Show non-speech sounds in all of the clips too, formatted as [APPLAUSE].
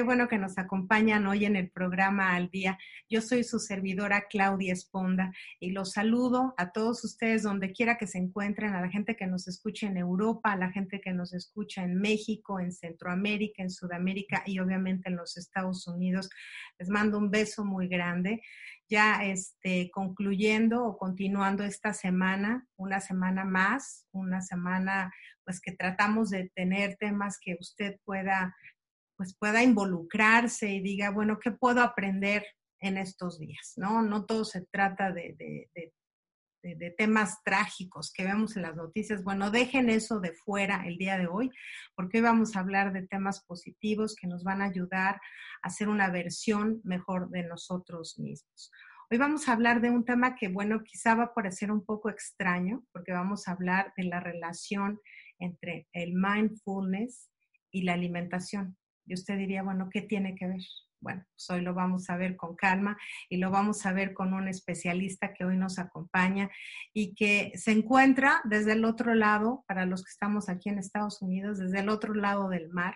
Qué bueno que nos acompañan hoy en el programa Al Día. Yo soy su servidora Claudia Esponda y los saludo a todos ustedes donde quiera que se encuentren, a la gente que nos escucha en Europa, a la gente que nos escucha en México, en Centroamérica, en Sudamérica y obviamente en los Estados Unidos. Les mando un beso muy grande. Ya este, concluyendo o continuando esta semana, una semana más, una semana pues que tratamos de tener temas que usted pueda pues pueda involucrarse y diga, bueno, ¿qué puedo aprender en estos días? No, no todo se trata de, de, temas trágicos que vemos en las noticias. Bueno, dejen eso de fuera el día de hoy, porque hoy vamos a hablar de temas positivos que nos van a ayudar a hacer una versión mejor de nosotros mismos. Hoy vamos a hablar de un tema que, bueno, quizá va a parecer un poco extraño, porque vamos a hablar de la relación entre el mindfulness y la alimentación. Y usted diría, bueno, ¿qué tiene que ver? Bueno, pues hoy lo vamos a ver con calma y lo vamos a ver con un especialista que hoy nos acompaña y que se encuentra desde el otro lado, para los que estamos aquí en Estados Unidos, desde el otro lado del mar,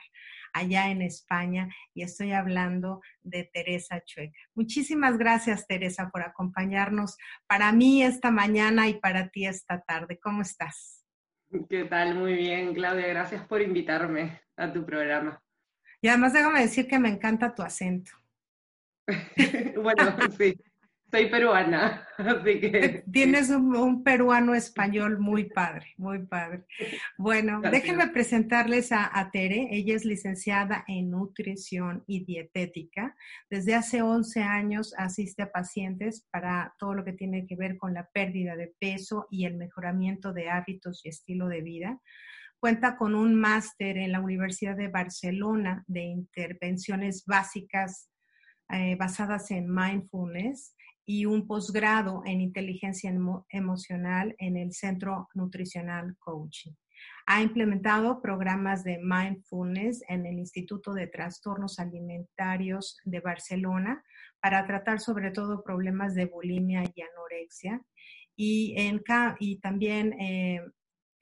allá en España, y estoy hablando de Teresa Chueca. Muchísimas gracias, Teresa, por acompañarnos para mí esta mañana y para ti esta tarde. ¿Cómo estás? ¿Qué tal? Muy bien, Claudia. Gracias por invitarme a tu programa. Y además déjame decir que me encanta tu acento. [LAUGHS] bueno, sí, soy peruana, así que... Tienes un, un, peruano español muy padre, muy padre. Bueno, Gracias. déjenme presentarles a, a, Tere. Ella es licenciada en nutrición y dietética. Desde hace 11 años asiste a pacientes para todo lo que tiene que ver con la pérdida de peso y el mejoramiento de hábitos y estilo de vida. Cuenta con un máster en la Universidad de Barcelona de intervenciones básicas eh, basadas en mindfulness y un posgrado en inteligencia emo emocional en el Centro Nutricional Coaching. Ha implementado programas de mindfulness en el Instituto de Trastornos Alimentarios de Barcelona para tratar sobre todo problemas de bulimia y anorexia. Y, en, y también eh,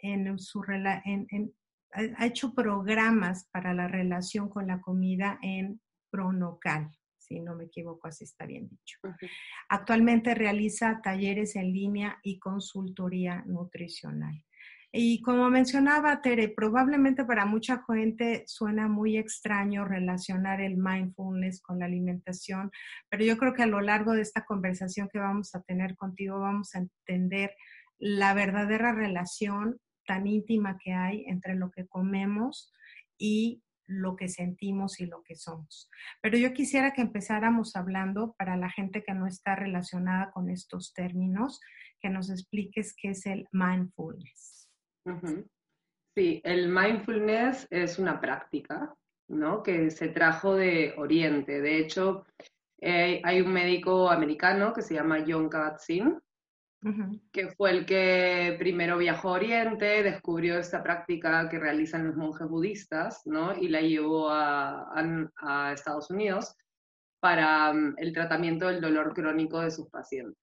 en su, en, en, ha hecho programas para la relación con la comida en Pronocal si no me equivoco, así está bien dicho. Uh -huh. Actualmente realiza talleres en línea y consultoría nutricional. Y como mencionaba Tere, probablemente para mucha gente suena muy extraño relacionar el mindfulness con la alimentación, pero yo creo que a lo largo de esta conversación que vamos a tener contigo vamos a entender la verdadera relación tan íntima que hay entre lo que comemos y lo que sentimos y lo que somos. Pero yo quisiera que empezáramos hablando para la gente que no está relacionada con estos términos, que nos expliques qué es el mindfulness. Uh -huh. Sí, el mindfulness es una práctica, ¿no? Que se trajo de Oriente. De hecho, eh, hay un médico americano que se llama John Kabat-Zinn, Que fue el que primero viajó a Oriente, descubrió esta práctica que realizan los monjes budistas, ¿no? Y la llevó a, Estados Unidos para um, el tratamiento del dolor crónico de sus pacientes.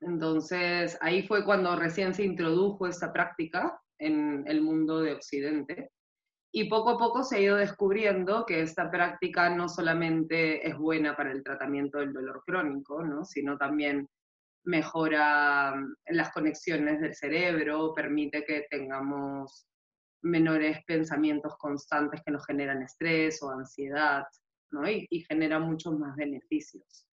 Entonces, ahí fue cuando recién se introdujo esta práctica en el mundo de Occidente. Y poco a poco se ha ido descubriendo que esta práctica no solamente es buena para el tratamiento del dolor crónico, ¿no? sino también mejora mm, las conexiones del cerebro, permite que tengamos menores pensamientos constantes que nos generan estrés o ansiedad, ¿no? y, genera muchos más beneficios.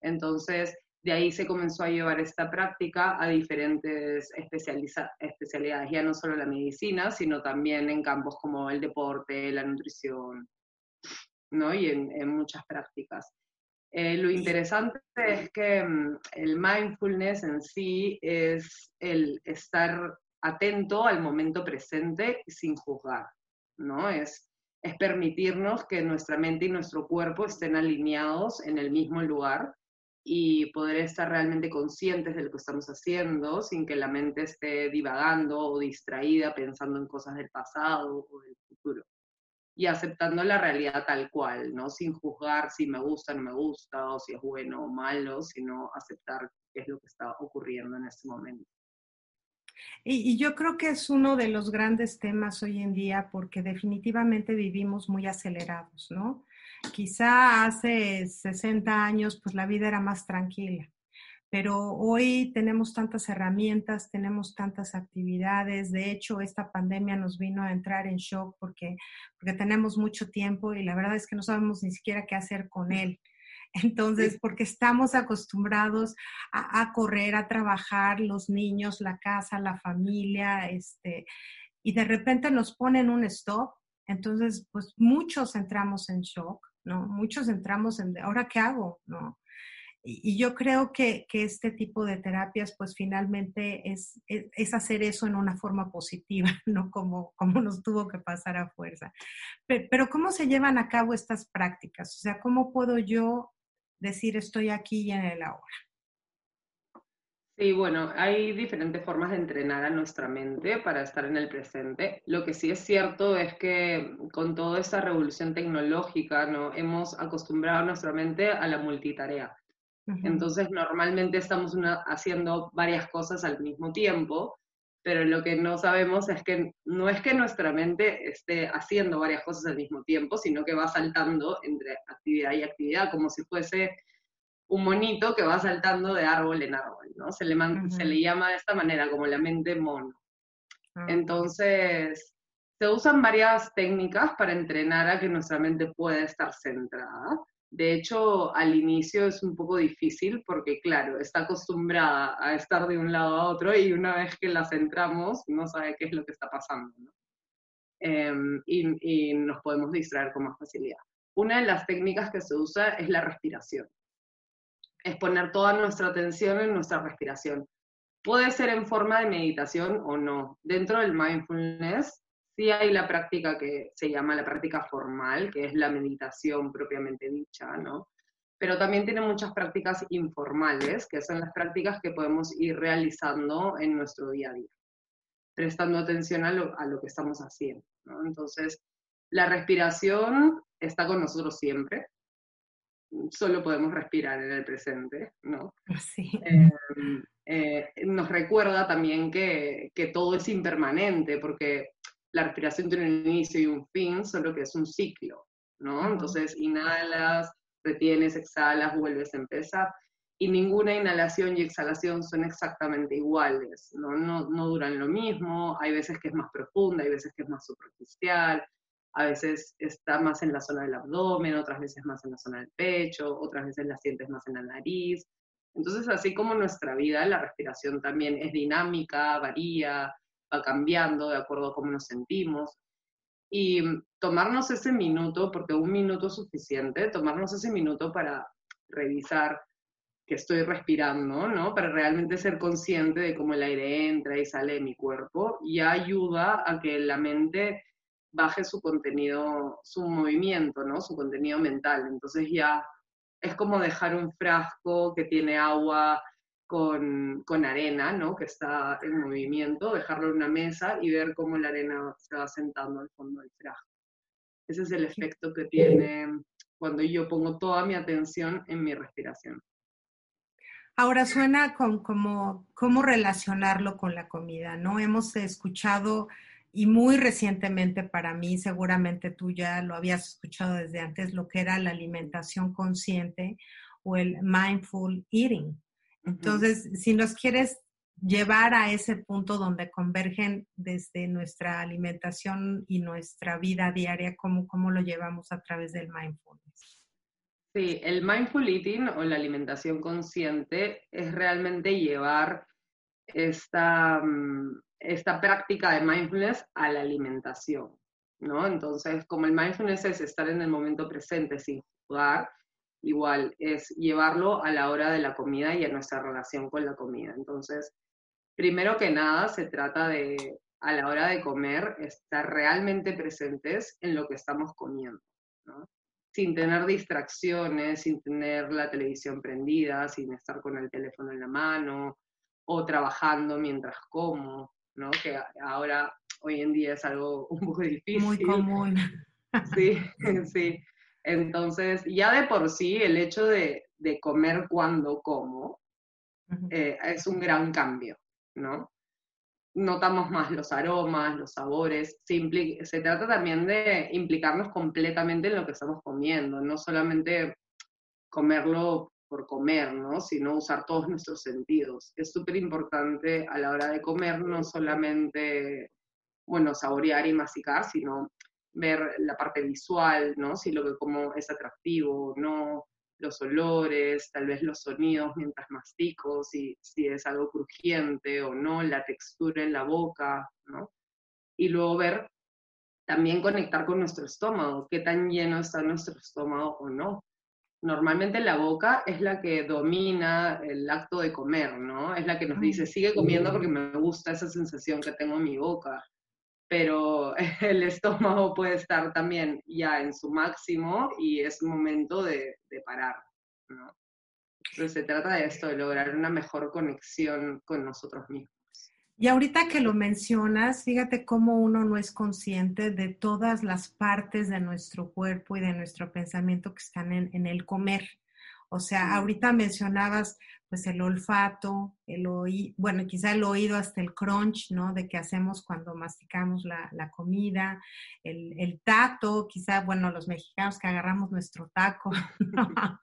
Entonces, de ahí se comenzó a llevar esta práctica a diferentes especialidades, ya no solo la medicina, sino también en campos como el deporte, la nutrición, ¿no? y en, muchas prácticas. Eh, lo interesante es que mm, el mindfulness en sí es el estar atento al momento presente sin juzgar, ¿no? Es, es permitirnos que nuestra mente y nuestro cuerpo estén alineados en el mismo lugar y poder estar realmente conscientes de lo que estamos haciendo sin que la mente esté divagando o distraída pensando en cosas del pasado o del futuro. Y aceptando la realidad tal cual, ¿no? Sin juzgar si me gusta o no me gusta, o si es bueno o malo, sino aceptar qué es lo que está ocurriendo en ese momento. Y, y, yo creo que es uno de los grandes temas hoy en día porque definitivamente vivimos muy acelerados, ¿no? Quizá hace 60 años pues la vida era más tranquila, pero hoy tenemos tantas herramientas, tenemos tantas actividades. De hecho, esta pandemia nos vino a entrar en shock porque, porque tenemos mucho tiempo y la verdad es que no sabemos ni siquiera qué hacer con él. [LAUGHS] Entonces, porque estamos acostumbrados a, a, correr, a trabajar, los niños, la casa, la familia, este, y de repente nos ponen un stop. Entonces, pues muchos entramos en shock. ¿no? Muchos entramos en, ¿ahora qué hago? ¿no? Y, yo creo que, que, este tipo de terapias, pues finalmente es, es, hacer eso en una forma positiva, [LAUGHS] no como, como nos tuvo que pasar a fuerza. Pero, pero, ¿cómo se llevan a cabo estas prácticas? O sea, ¿cómo puedo yo decir estoy aquí y en el ahora? Sí, bueno, hay diferentes formas de entrenar a nuestra mente para estar en el presente. Lo que sí es cierto es que con toda esta revolución tecnológica, ¿no? Hemos acostumbrado a nuestra mente a la multitarea. Entonces, normalmente estamos haciendo varias cosas al mismo tiempo, pero lo que no sabemos es que no es que nuestra mente esté haciendo varias cosas al mismo tiempo, sino que va saltando entre actividad y actividad, como si fuese un monito que va saltando de árbol en árbol, ¿no? Se le, se le llama de esta manera, como la mente mono. Ah, Entonces, se usan varias técnicas para entrenar a que nuestra mente pueda estar centrada. De hecho, al inicio es un poco difícil porque, claro, está acostumbrada a estar de un lado a otro y una vez que la centramos, no sabe qué es lo que está pasando. Em, y, y nos podemos distraer con más facilidad. Una de las técnicas que se usa es la respiración es poner toda nuestra atención en nuestra respiración. Puede ser en forma de meditación o no. Dentro del mindfulness sí hay la práctica que se llama la práctica formal, que es la meditación propiamente dicha, ¿no? Pero también tiene muchas prácticas informales, que son las prácticas que podemos ir realizando en nuestro día a día, prestando atención a lo, a lo que estamos haciendo, ¿no? Entonces, la respiración está con nosotros siempre, solo podemos respirar en el presente, ¿no? [LAUGHS] Sí. Em, eh, nos recuerda también que, que, todo es impermanente, porque la respiración tiene un inicio y un fin, solo que es un ciclo, ¿no? Entonces, inhalas, retienes, exhalas, vuelves a empezar. Y ninguna inhalación y exhalación son exactamente iguales, ¿no? No, no duran lo mismo, hay veces que es más profunda, hay veces que es más superficial, a veces está más en la zona del abdomen, otras veces más en la zona del pecho, otras veces la sientes más en la nariz. Entonces, así como nuestra vida, la respiración también es dinámica, varía, cambiando de acuerdo a cómo nos sentimos. Y tomarnos ese minuto, porque un minuto es suficiente, tomarnos ese minuto para revisar que estoy respirando, ¿no? Para realmente ser consciente de cómo el aire entra y sale de mi cuerpo, ya ayuda a que la mente baje su contenido, su movimiento, ¿no? Su contenido mental. Entonces ya es como dejar un frasco que tiene agua con, con, arena, ¿no? Que está en movimiento, dejarlo en una mesa y ver cómo la arena se va sentando al fondo del frasco. Ese es el efecto que tiene cuando yo pongo toda mi atención en mi respiración. Ahora suena con, como cómo relacionarlo con la comida, ¿no? Hemos escuchado y muy recientemente para mí, seguramente tú ya lo habías escuchado desde antes, lo que era la alimentación consciente o el mindful eating. Entonces, si nos quieres llevar a ese punto donde convergen desde nuestra alimentación y nuestra vida diaria, ¿cómo, cómo lo llevamos a través del mindfulness? Sí, el mindful eating o la alimentación consciente es realmente llevar esta, mm, esta práctica de mindfulness a la alimentación, ¿no? Entonces, como el mindfulness es estar en el momento presente sin jugar, igual es llevarlo a la hora de la comida y a nuestra relación con la comida. Entonces, primero que nada, se trata de, a la hora de comer, estar realmente presentes en lo que estamos comiendo, ¿no? sin tener distracciones, sin tener la televisión prendida, sin estar con el teléfono en la mano o trabajando mientras como, ¿no? Que ahora, hoy en día es algo [LAUGHS] un poco difícil. Muy común. Sí, [LAUGHS] [LAUGHS] sí. Entonces, ya de por sí, el hecho de, comer cuando como eh, es un gran cambio, ¿no? Notamos más los aromas, los sabores. Se, se trata también de implicarnos completamente en lo que estamos comiendo, no solamente comerlo por comer, ¿no? Sino usar todos nuestros sentidos. Es súper importante a la hora de comer no solamente, bueno, saborear y masticar, sino ver la parte visual, ¿no? Si lo que como es atractivo o no, los olores, tal vez los sonidos mientras mastico, si, si es algo crujiente o no, la textura en la boca, ¿no? Y luego ver, también conectar con nuestro estómago, qué tan lleno está nuestro estómago o no. Normalmente la boca es la que domina el acto de comer, ¿no? Es la que nos dice, sigue comiendo porque me gusta esa sensación que tengo en mi boca pero [LAUGHS] el estómago puede estar también ya en su máximo y es momento de, parar, ¿no? Entonces se trata de esto, de lograr una mejor conexión con nosotros mismos. Y ahorita que lo mencionas, fíjate cómo uno no es consciente de todas las partes de nuestro cuerpo y de nuestro pensamiento que están en, en el comer. O sea, ahorita mencionabas pues el olfato, el oído, bueno, quizá el oído hasta el crunch, ¿no? De que hacemos cuando masticamos la, comida, el, el, tacto, quizá, bueno, los mexicanos que agarramos nuestro taco, [LAUGHS] [LAUGHS]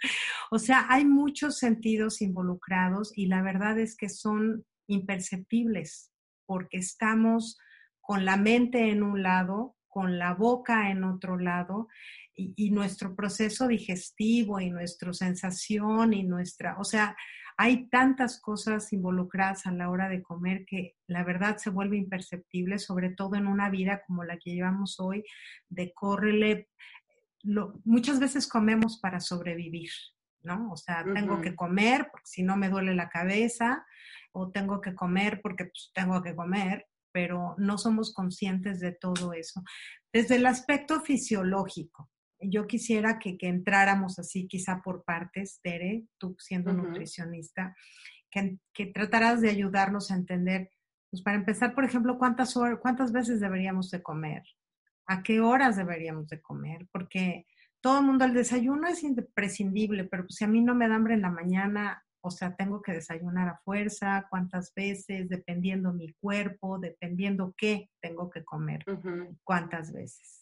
O sea, hay muchos sentidos involucrados y la verdad es que son imperceptibles porque estamos con la mente en un lado, con la boca en otro lado y, nuestro proceso digestivo y nuestra sensación y nuestra, o sea, hay tantas cosas involucradas a la hora de comer que la verdad se vuelve imperceptible, sobre todo en una vida como la que llevamos hoy, de córrele. muchas veces comemos para sobrevivir, ¿no? O sea, tengo que comer porque si no me duele la cabeza, o tengo que comer porque pues, tengo que comer, pero no somos conscientes de todo eso. Desde el aspecto fisiológico, yo quisiera que, entráramos así, quizá por partes, Tere, tú siendo nutricionista, que, que, trataras de ayudarnos a entender, pues para empezar, por ejemplo, cuántas, horas, cuántas veces deberíamos de comer, a qué horas deberíamos de comer, porque todo el mundo, el desayuno es imprescindible, pero pues, si a mí no me da hambre en la mañana, o sea, tengo que desayunar a fuerza, cuántas veces, dependiendo mi cuerpo, dependiendo qué tengo que comer, cuántas veces.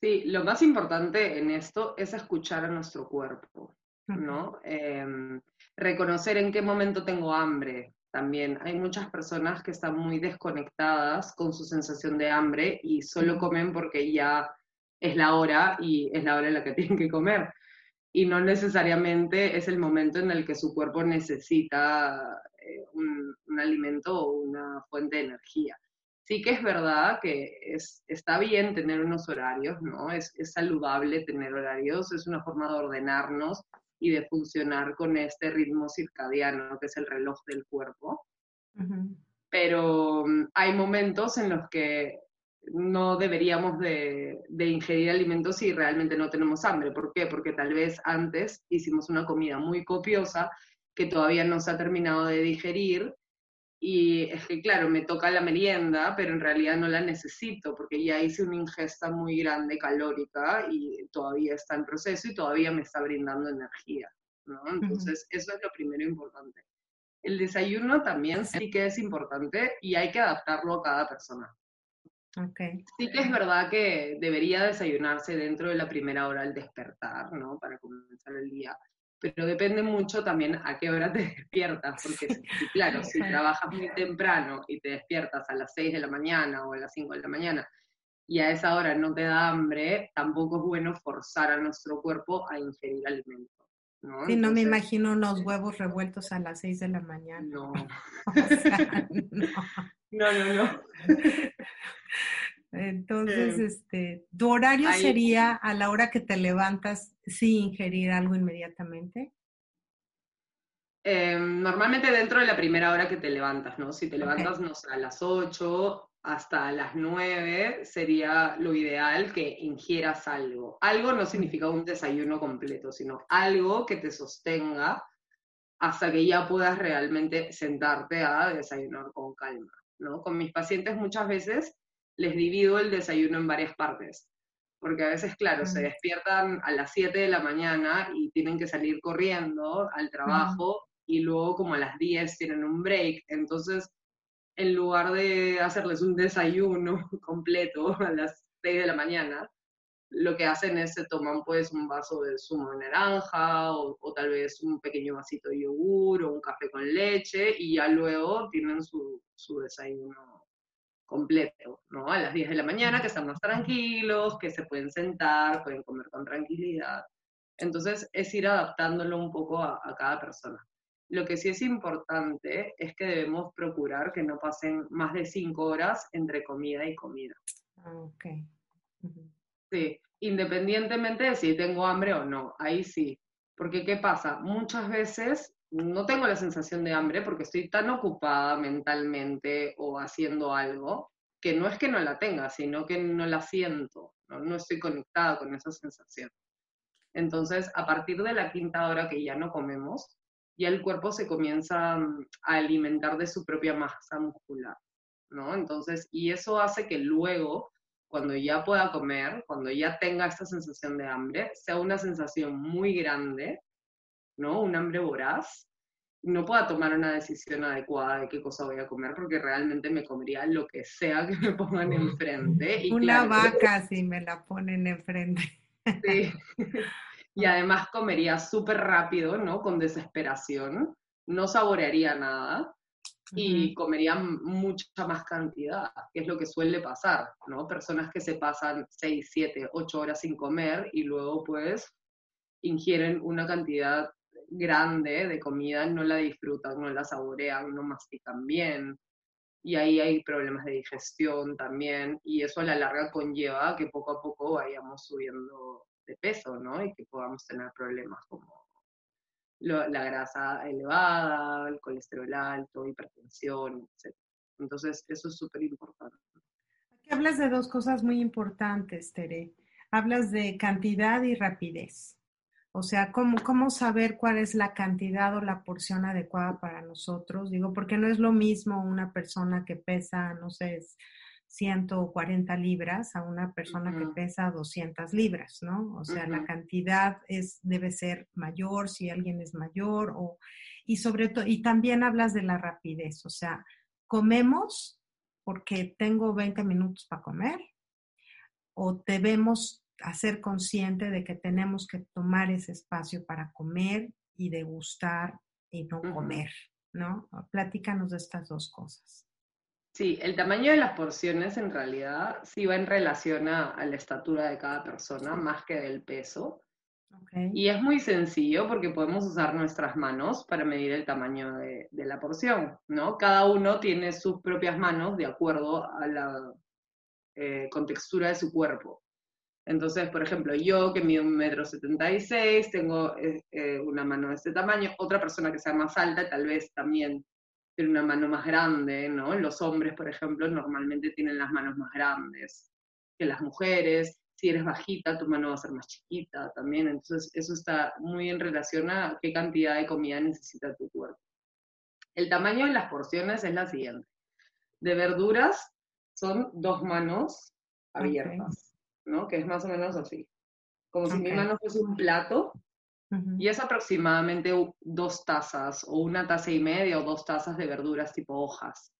Sí, lo más importante en esto es escuchar a nuestro cuerpo, ¿no? Em, reconocer en qué momento tengo hambre. También hay muchas personas que están muy desconectadas con su sensación de hambre y solo comen porque ya es la hora y es la hora en la que [LAUGHS] tienen que comer. Y no necesariamente es el momento en el que su cuerpo necesita eh, un, un alimento o una fuente de energía sí que es verdad que es, está bien tener unos horarios, ¿no? Es, saludable tener horarios, es una forma de ordenarnos y de funcionar con este ritmo circadiano, que es el reloj del cuerpo. Pero mm, hay momentos en los que no deberíamos de, de, ingerir alimentos si realmente no tenemos hambre. ¿Por qué? Porque tal vez antes hicimos una comida muy copiosa que todavía no se ha terminado de digerir y es que, claro, me toca la merienda, pero en realidad no la necesito porque ya hice una ingesta muy grande calórica y todavía está en proceso y todavía me está brindando energía, ¿no? Entonces, eso es lo primero importante. El desayuno también sí que es importante y hay que adaptarlo a cada persona. Okay. Sí que es verdad que debería desayunarse dentro de la primera hora al despertar, ¿no? Para comenzar el día pero depende mucho también a qué hora te [LAUGHS] despiertas, porque claro, si trabajas muy temprano y te despiertas a las 6 de la mañana o a las 5 de la mañana y a esa hora no te da hambre, tampoco es bueno forzar a nuestro cuerpo a ingerir alimento. ¿no? Sí, no me imagino unos huevos revueltos a las 6 de la mañana. No. [LAUGHS] O sea, no. [LAUGHS] No, no, no. Entonces, este, ¿tu horario ahí- sería a la hora que te levantas sí ingerir algo inmediatamente? Eh, normalmente dentro de la primera hora que te levantas, ¿no? Si te levantas, no sé, a las 8 hasta las 9 sería lo ideal que ingieras algo. Algo no significa un desayuno completo, sino algo que te sostenga hasta que ya puedas realmente sentarte a desayunar con calma, ¿no? Con mis pacientes muchas veces les divido el desayuno en varias partes, porque a veces, claro, se despiertan a las 7 de la mañana y tienen que salir corriendo al trabajo y luego como a las 10 tienen un break, entonces en lugar de hacerles un desayuno [LAUGHS] completo a las 6 de la mañana, lo que hacen es se toman pues un vaso de zumo de naranja o, o tal vez un pequeño vasito de yogur o un café con leche y ya luego tienen su, su desayuno completo, ¿no? A las 10 de la mañana que están más tranquilos, que se pueden sentar, pueden comer con tranquilidad. Entonces es ir adaptándolo un poco a, a cada persona. Lo que sí es importante es que debemos procurar que no pasen más de 5 horas entre comida y comida. Ah, ok. Sí, independientemente de si tengo hambre o no, ahí sí. Porque ¿qué pasa? Muchas veces no tengo la sensación de hambre porque estoy tan ocupada mentalmente o haciendo algo que no es que no la tenga, sino que no la siento, no, no estoy conectada con esa sensación. Entonces, a partir de la quinta hora que ya no comemos, ya el cuerpo se comienza mm, a alimentar de su propia masa muscular, ¿no? Entonces, y eso hace que luego cuando ya pueda comer, cuando ya tenga esta sensación de hambre, sea una sensación muy grande, ¿no? Un hambre voraz, no pueda tomar una decisión adecuada de qué cosa voy a comer, porque realmente me comería lo que sea que me pongan enfrente. Y Una claro, vaca si me la ponen enfrente. sí. [LAUGHS] Y además comería súper rápido, ¿no? Con desesperación, no saborearía nada, y comerían mucha más cantidad, que es lo que suele pasar, ¿no? Personas que se pasan 6, 7, 8 horas sin comer y luego pues ingieren una cantidad grande de comida, no la disfrutan, no la saborean, no mastican bien. Y ahí hay problemas de digestión también, y eso a la larga conlleva que poco a poco vayamos subiendo de peso, ¿no? Y que podamos tener problemas como la grasa elevada, el colesterol alto, hipertensión, etc. Entonces, eso es súper importante. Hablas de dos cosas muy importantes, Tere. Hablas de cantidad y rapidez. O sea, ¿cómo, cómo saber cuál es la cantidad o la porción adecuada para nosotros? Digo, porque no es lo mismo una persona que pesa, no sé, es 140 libras a una persona que pesa 200 libras, ¿no? O sea, la cantidad es, debe ser mayor si alguien es mayor o, y sobre todo, y también hablas de la rapidez, o sea, comemos porque tengo 20 minutos para comer o debemos hacer consciente de que tenemos que tomar ese espacio para comer y degustar y no comer, ¿no? Platícanos de estas dos cosas. Sí, el tamaño de las porciones en realidad sí va en relación a, a la estatura de cada persona, más que del peso. ¿ok? Y es muy sencillo porque podemos usar nuestras manos para medir el tamaño de, de la porción, ¿no? Cada uno tiene sus propias manos de acuerdo a la eh, contextura de su cuerpo. Entonces, por ejemplo, yo que mido un metro setenta y seis, tengo eh, eh, una mano de este tamaño, otra persona que sea más alta tal vez también tiene una mano más grande, ¿no? Los hombres, por ejemplo, normalmente tienen las manos más grandes que las mujeres. Si eres bajita, tu mano va a ser más chiquita también. Entonces, eso está muy en relación a qué cantidad de comida necesita tu cuerpo. El tamaño de las porciones es la siguiente. De verduras son dos manos abiertas, ¿no? Que es más o menos así. Como si mi mano fuese un plato y es aproximadamente dos tazas o una taza y media o dos tazas de verduras tipo hojas.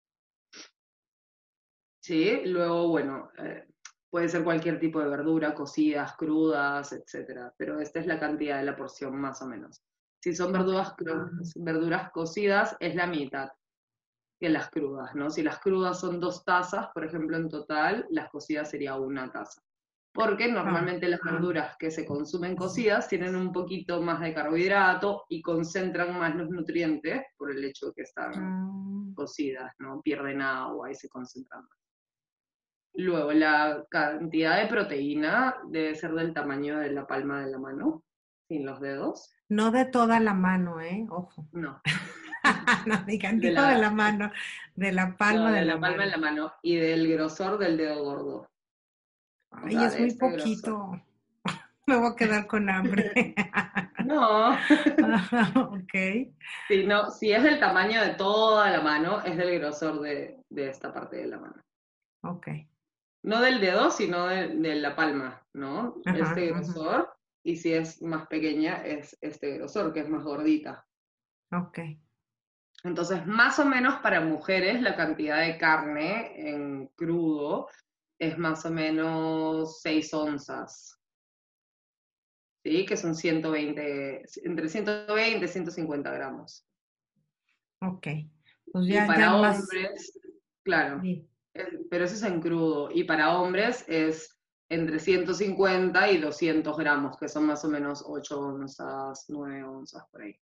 Sí, luego, bueno, eh, puede ser cualquier tipo de verdura, cocidas, crudas, etcétera, pero esta es la cantidad de la porción más o menos. Si son verduras, verduras cocidas, es la mitad que las crudas, ¿no? Si las crudas son dos tazas, por ejemplo, en total, las cocidas sería una taza. Porque normalmente las verduras que se consumen cocidas tienen un poquito más de carbohidrato y concentran más los nutrientes por el hecho de que están ah. cocidas, ¿no? Pierden agua y se concentran más. Luego, la cantidad de proteína debe ser del tamaño de la palma de la mano, sin los dedos. No de toda la mano, ¿eh? Ojo. No. [LAUGHS] no, digan de, la, de la mano, de la palma de, la, palma de la mano y del grosor del dedo gordo. Ay, es muy este poquito. [LAUGHS] Me voy a quedar con hambre. [LAUGHS] no. [LAUGHS] ok. Si, no, si es del tamaño de toda la mano, es del grosor de, de esta parte de la mano. Ok no del dedo, sino de, la palma, ¿no? este grosor. Y si es más pequeña, es este grosor, que es más gordita. Ok. Entonces, más o menos para mujeres, la cantidad de carne en crudo es más o menos 6 onzas. ¿Sí? Que son 120, entre 120 y 150 gramos. Ok. Pues ya, y para hombres, claro pero eso es en crudo. Y para hombres es entre 150 y 200 gramos, que son más o menos 8 onzas, 9 onzas por ahí.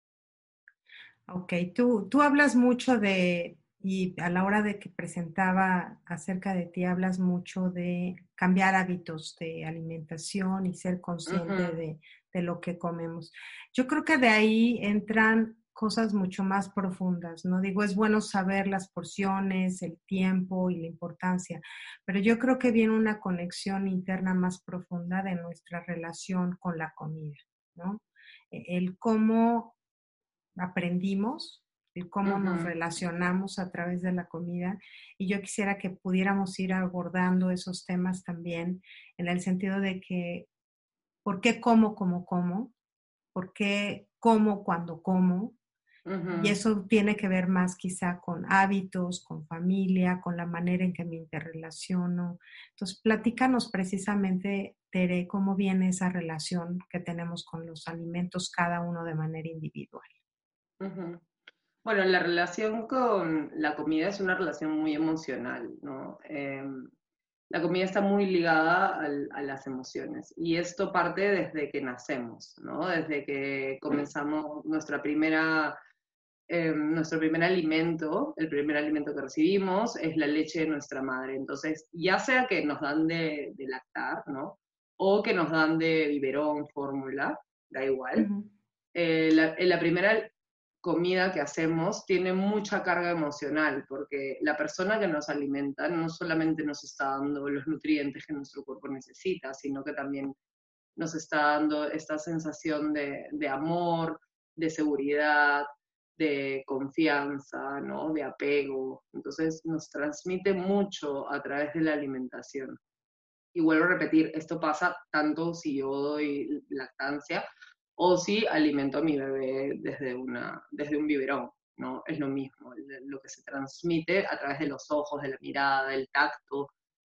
Ok, tú, tú hablas mucho de, y a la hora de que presentaba acerca de ti, hablas mucho de cambiar hábitos de alimentación y ser consciente de, de, lo que comemos. Yo creo que de ahí entran cosas mucho más profundas, ¿no? Digo, es bueno saber las porciones, el tiempo y la importancia, pero yo creo que viene una conexión interna más profunda de nuestra relación con la comida, ¿no? E, el cómo aprendimos, el cómo nos relacionamos a través de la comida, y yo quisiera que pudiéramos ir abordando esos temas también en el sentido de que, ¿por qué como como como? ¿Por qué como cuando como? Y eso tiene que ver más quizá con hábitos, con familia, con la manera en que me interrelaciono. Entonces, platícanos precisamente, Tere, cómo viene esa relación que tenemos con los alimentos, cada uno de manera individual. Bueno, la relación con la comida es una relación muy emocional, ¿no? Em, la comida está muy ligada a las emociones y esto parte desde que nacemos, ¿no? Desde que comenzamos nuestra primera eh, nuestro primer alimento, el primer alimento que recibimos es la leche de nuestra madre. Entonces, ya sea que nos dan de, lactar, ¿no? O que nos dan de biberón, fórmula, da igual. Eh, la, primera comida que hacemos tiene mucha carga emocional, porque la persona que nos alimenta no solamente nos está dando los nutrientes que nuestro cuerpo necesita, sino que también nos está dando esta sensación de, de amor, de seguridad, de confianza, ¿no? de apego. Entonces nos transmite mucho a través de la alimentación. Y vuelvo a repetir, esto pasa tanto si yo doy lactancia o si alimento a mi bebé desde, una, desde un biberón, ¿no? Es lo mismo, lo que se transmite a través de los ojos, de la mirada, del tacto,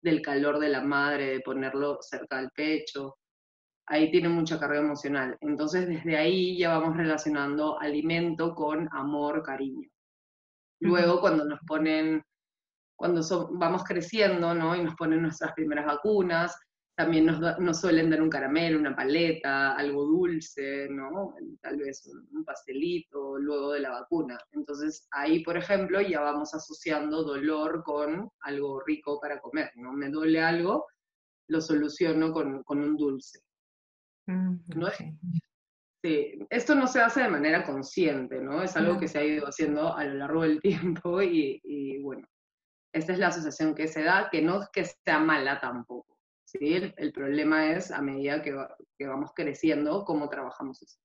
del calor de la madre, de ponerlo cerca del pecho, ahí tiene mucha carga emocional. Entonces, desde ahí ya vamos relacionando alimento con amor, cariño. Luego, cuando nos ponen, cuando vamos creciendo, ¿no? Y nos ponen nuestras primeras vacunas, también nos, suelen dar un caramelo, una paleta, algo dulce, ¿no? Tal vez un, pastelito luego de la vacuna. Entonces, ahí, por ejemplo, ya vamos asociando dolor con algo rico para comer, ¿no? Me duele algo, lo soluciono con un dulce. Mm, ¿no? Sí, esto no se hace de manera consciente, ¿no? Es algo que se ha ido haciendo a lo largo del [LAUGHS] tiempo y, bueno, esta es la asociación que se da, que no es que sea mala tampoco, ¿sí? El, problema es a medida que, que, vamos creciendo, cómo trabajamos eso.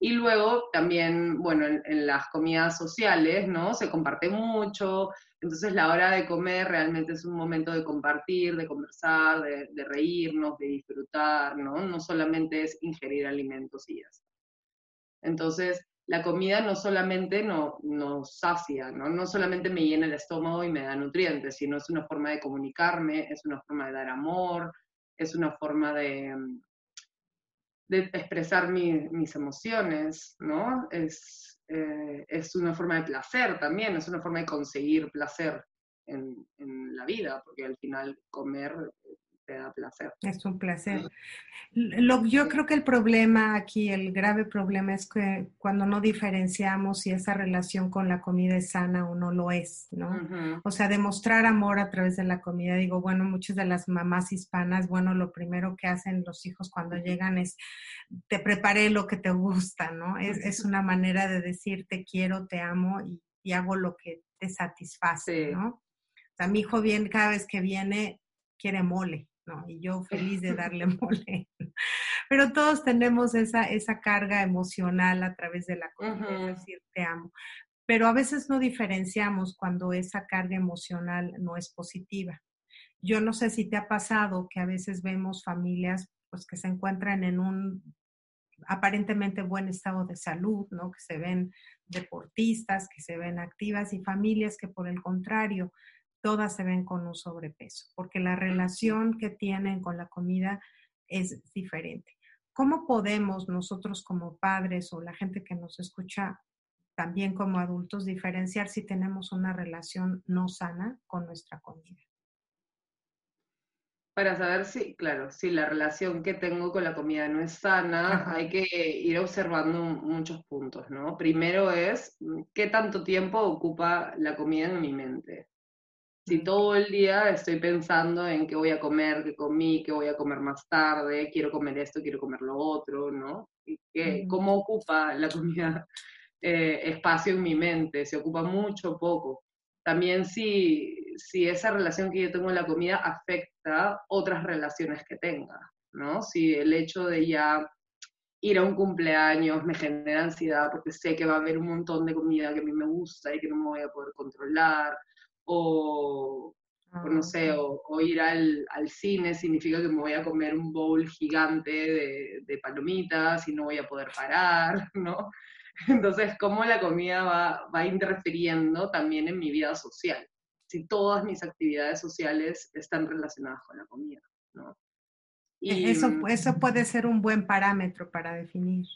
Y luego también, bueno, en, las comidas sociales, ¿no? Se comparte mucho, entonces la hora de comer realmente es un momento de compartir, de conversar, de, reírnos, de disfrutar, ¿no? No solamente es ingerir alimentos y ya está. Entonces, la comida no solamente no, nos sacia, ¿no? no solamente me llena el estómago y me da nutrientes, sino es una forma de comunicarme, es una forma de dar amor, es una forma de, de expresar mis emociones, ¿no? Es, eh, es una forma de placer también, es una forma de conseguir placer en, en la vida, porque al final comer da placer. Es un placer. Lo, yo creo que el problema aquí, el grave problema es que cuando no diferenciamos si esa relación con la comida es sana o no lo es, ¿no? O sea, demostrar amor a través de la comida. Digo, bueno, muchas de las mamás hispanas, bueno, lo primero que hacen los hijos cuando llegan es, te preparé lo que te gusta, ¿no? Es, es una manera de decir, te quiero, te amo y, y hago lo que te satisface, ¿no? O sea, mi hijo viene, cada vez que viene, quiere mole, y yo feliz de [LAUGHS] darle [LAUGHS] mole. Pero todos tenemos esa, esa carga emocional a través de la comida, es decir, te amo. Pero a veces no diferenciamos cuando esa carga emocional no es positiva. Yo no sé si te ha pasado que a veces vemos familias pues que se encuentran en un aparentemente buen estado de salud, ¿no? Que se ven deportistas, que se ven activas y familias que por el contrario todas se ven con un sobrepeso, porque la relación que tienen con la comida es diferente. ¿Cómo podemos nosotros como padres o la gente que nos escucha también como adultos diferenciar si tenemos una relación no sana con nuestra comida? Para saber si, claro, si la relación que tengo con la comida no es sana, hay que ir observando muchos puntos, ¿no? Primero es, ¿qué tanto tiempo ocupa la comida en mi mente? Si todo el día estoy pensando en qué voy a comer, qué comí, qué voy a comer más tarde, quiero comer esto, quiero comer lo otro, ¿no? Y ¿Cómo ocupa la comida [LAUGHS] eh, espacio en mi mente? ¿Se ocupa mucho o poco? También si, si esa relación que yo tengo en la comida afecta otras relaciones que tenga, ¿no? Si el hecho de ya ir a un cumpleaños me genera ansiedad porque sé que va a haber un montón de comida que a mí me gusta y que no me voy a poder controlar, o, no sé, ah, o, ir al, cine significa que me voy a comer un bowl gigante de, de, palomitas y no voy a poder parar, [LAUGHS] ¿no? Entonces, cómo la comida va, va interfiriendo también en mi vida social, si todas mis actividades sociales están relacionadas con la comida, ¿no? E, y, eso, eso puede ser un buen parámetro para definir.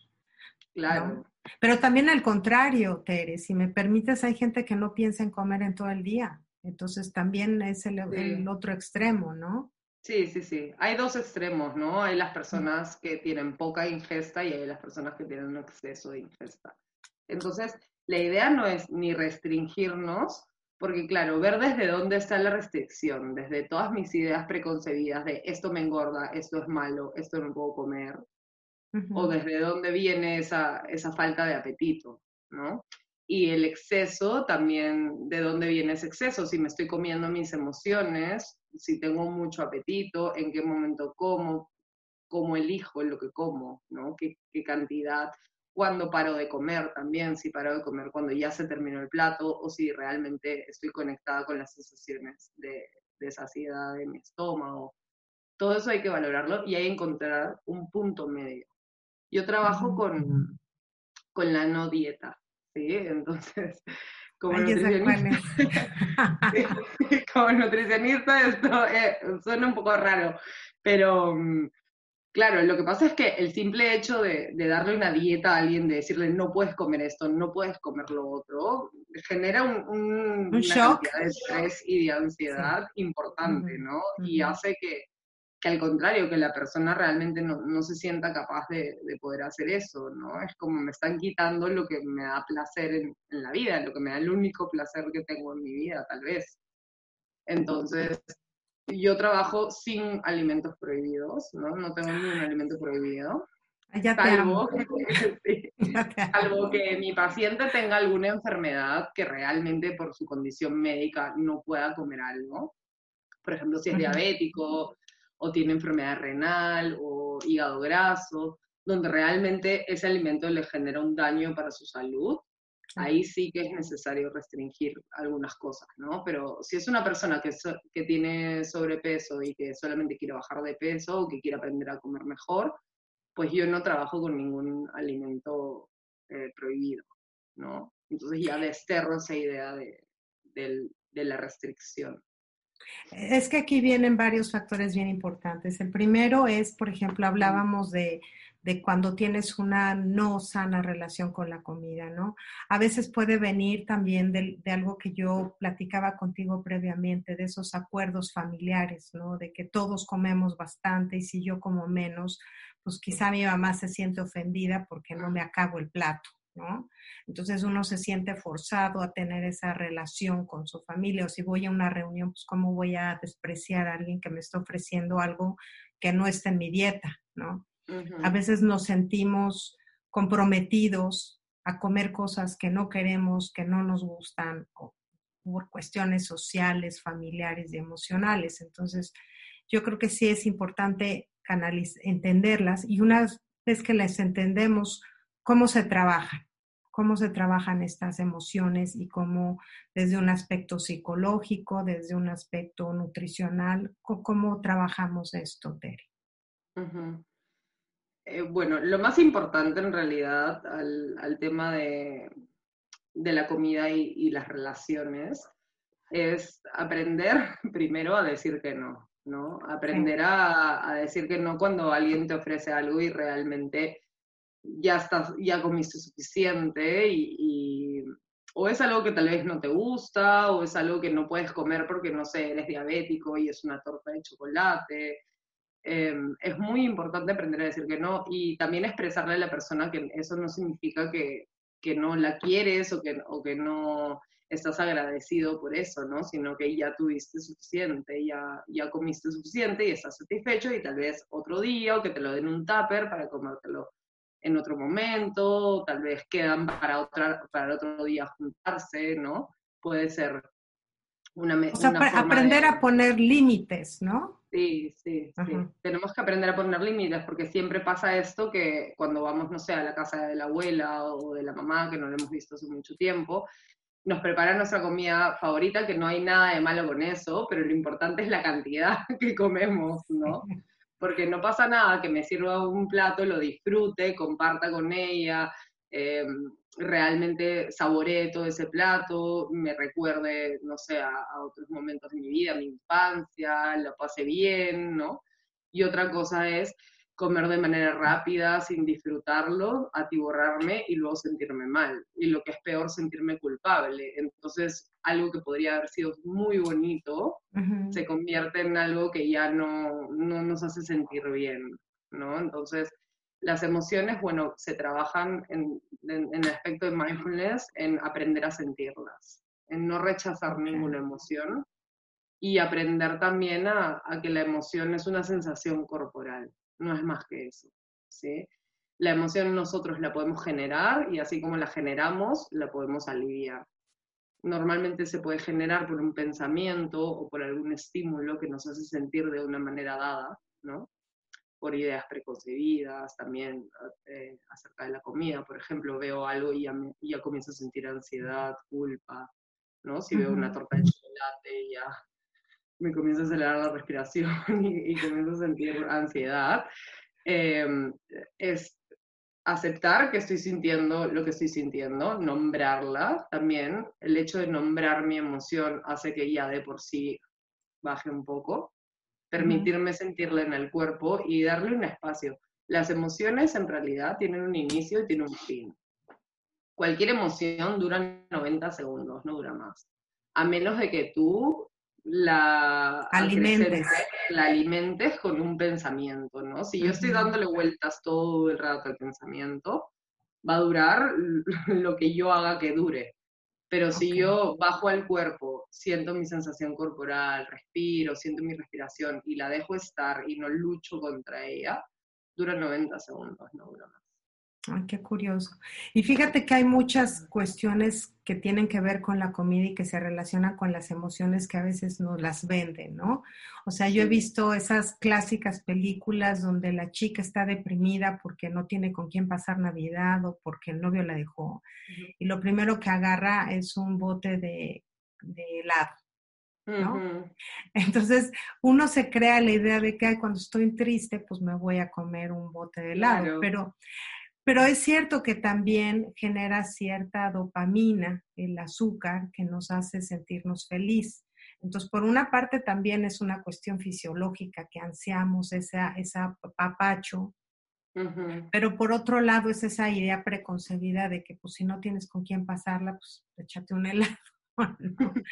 Claro. Pero también al contrario, Tere, si me permites, hay gente que no piensa en comer en todo el día. Entonces también es el, otro extremo, ¿no? Sí, sí, sí. Hay dos extremos, ¿no? Hay las personas que tienen poca ingesta y hay las personas que tienen un exceso de ingesta. Entonces, la idea no es ni restringirnos, porque claro, ver desde dónde está la restricción, desde todas mis ideas preconcebidas de esto me engorda, esto es malo, esto no puedo comer, o desde dónde viene esa, esa falta de apetito, ¿no? Y el exceso también, ¿de dónde viene ese exceso? Si me estoy comiendo mis emociones, si tengo mucho apetito, en qué momento como, cómo elijo lo que como, ¿no? ¿Qué, qué cantidad? cuándo paro de comer también, si paro de comer cuando ya se terminó el plato o si realmente estoy conectada con las sensaciones de, de saciedad de mi estómago. Todo eso hay que valorarlo y hay que encontrar un punto medio. Yo trabajo con, con la no dieta, ¿sí? Entonces, [LAUGHS] como, nutricionista, [LAUGHS] [LAUGHS] como nutricionista esto eh, suena un poco raro, pero mm, claro, lo que pasa es que el simple hecho de, de, darle una dieta a alguien, de decirle no puedes comer esto, no puedes comer lo otro, genera un, un, shock. de estrés y de ansiedad importante, ¿no? Y hace que que al contrario, que la persona realmente no, se sienta capaz de, poder hacer eso, ¿no? Es como me están quitando lo que me da placer en, la vida, lo que me da el único placer que tengo en mi vida, tal vez. Entonces, yo trabajo sin alimentos prohibidos, ¿no? No tengo ningún alimento prohibido. Ya salvo, [LAUGHS] [LAUGHS] salvo que mi paciente tenga alguna enfermedad que realmente por su condición médica no pueda comer algo. Por ejemplo, si es diabético o tiene enfermedad renal o hígado graso, donde realmente ese alimento le genera un daño para su salud, ahí sí que es necesario restringir algunas cosas, ¿no? Pero si es una persona que, que tiene sobrepeso y que solamente quiere bajar de peso o que quiere aprender a comer mejor, pues yo no trabajo con ningún alimento eh, prohibido, ¿no? Entonces ya desterro esa idea de, de la restricción. Es que aquí vienen varios factores bien importantes. El primero es, por ejemplo, hablábamos de, de cuando tienes una no sana relación con la comida, ¿no? A veces puede venir también de, algo que yo platicaba contigo previamente, de esos acuerdos familiares, ¿no? De que todos comemos bastante y si yo como menos, pues quizá mi mamá se siente ofendida porque no me acabo el plato, ¿no? Entonces uno se siente forzado a tener esa relación con su familia o si voy a una reunión, pues cómo voy a despreciar a alguien que me está ofreciendo algo que no está en mi dieta, ¿no? A veces nos sentimos comprometidos a comer cosas que no queremos, que no nos gustan, por cuestiones sociales, familiares y emocionales. Entonces, yo creo que sí es importante entenderlas y una vez que las entendemos, cómo se trabajan, cómo se trabajan estas emociones y cómo desde un aspecto psicológico, desde un aspecto nutricional, cómo trabajamos esto, Tere. Eh, bueno, lo más importante en realidad al, tema de, la comida y, las relaciones es aprender [LAUGHS] primero a decir que no, ¿no? Aprender a, decir que no cuando alguien te ofrece algo y realmente ya estás, ya comiste suficiente y, o es algo que tal vez no te gusta, o es algo que no puedes comer porque, no sé, eres diabético y es una torta de chocolate, Em, es muy importante aprender a decir que no y también expresarle a la persona que eso no significa que, que no la quieres o que, o que no estás agradecido por eso, ¿no? Sino que ya tuviste suficiente, ya, ya comiste suficiente y estás satisfecho y tal vez otro día o que te lo den un tupper para comértelo en otro momento, tal vez quedan para, otra, para otro día juntarse, ¿no? Puede ser una, o sea, aprender a poner límites, ¿no? Sí, sí, sí. Tenemos que aprender a poner límites porque siempre pasa esto que cuando vamos, no sé, a la casa de la abuela o de la mamá, que no la hemos visto hace mucho tiempo, nos preparan nuestra comida favorita, que no hay nada de malo con eso, pero lo importante es la cantidad [LAUGHS] que comemos, ¿no? Porque no pasa nada que me sirva un plato, lo disfrute, comparta con ella, eh, realmente saboree todo ese plato, me recuerde, no sé, a, otros momentos de mi vida, mi infancia, la pase bien, ¿no? Y otra cosa es comer de manera rápida, sin disfrutarlo, atiborrarme y luego sentirme mal. Y lo que es peor, sentirme culpable. Entonces, algo que podría haber sido muy bonito se convierte en algo que ya no, no nos hace sentir bien, ¿no? Entonces, las emociones, bueno, se trabajan en, el aspecto de mindfulness en aprender a sentirlas, en no rechazar ninguna emoción y aprender también a, que la emoción es una sensación corporal, no es más que eso. ¿sí? La emoción nosotros la podemos generar y así como la generamos, la podemos aliviar. Normalmente se puede generar por un pensamiento o por algún estímulo que nos hace sentir de una manera dada, ¿no? por ideas preconcebidas, también eh, acerca de la comida. Por ejemplo, veo algo y ya, comienzo a sentir ansiedad, culpa, ¿no? Si veo una torta de chocolate, ya me comienzo a acelerar la respiración [LAUGHS] y, comienzo a sentir ansiedad. Em, es aceptar que estoy sintiendo lo que estoy sintiendo, nombrarla también. El hecho de nombrar mi emoción hace que ya de por sí baje un poco permitirme sentirla en el cuerpo y darle un espacio. Las emociones en realidad tienen un inicio y tienen un fin. Cualquier emoción dura 90 segundos, no dura más. A menos de que tú la alimentes. la alimentes con un pensamiento, ¿no? Si yo estoy dándole vueltas todo el rato al pensamiento, va a durar [LAUGHS] lo que yo haga que dure. Pero si yo bajo al cuerpo, siento mi sensación corporal, respiro, siento mi respiración y la dejo estar y no lucho contra ella, dura 90 segundos, no dura más. Ay, qué curioso. Y fíjate que hay muchas cuestiones que tienen que ver con la comida y que se relacionan con las emociones que a veces nos las venden, ¿no? O sea, yo he visto esas clásicas películas donde la chica está deprimida porque no tiene con quién pasar Navidad o porque el novio la dejó. Y lo primero que agarra es un bote de, helado. ¿no? Entonces, uno se crea la idea de que cuando estoy triste, pues me voy a comer un bote de helado, pero pero es cierto que también genera cierta dopamina, el azúcar, que nos hace sentirnos feliz. Entonces, por una parte también es una cuestión fisiológica que ansiamos esa, esa papacho Pero por otro lado es esa idea preconcebida de que pues si no tienes con quién pasarla, pues échate un helado. [LAUGHS]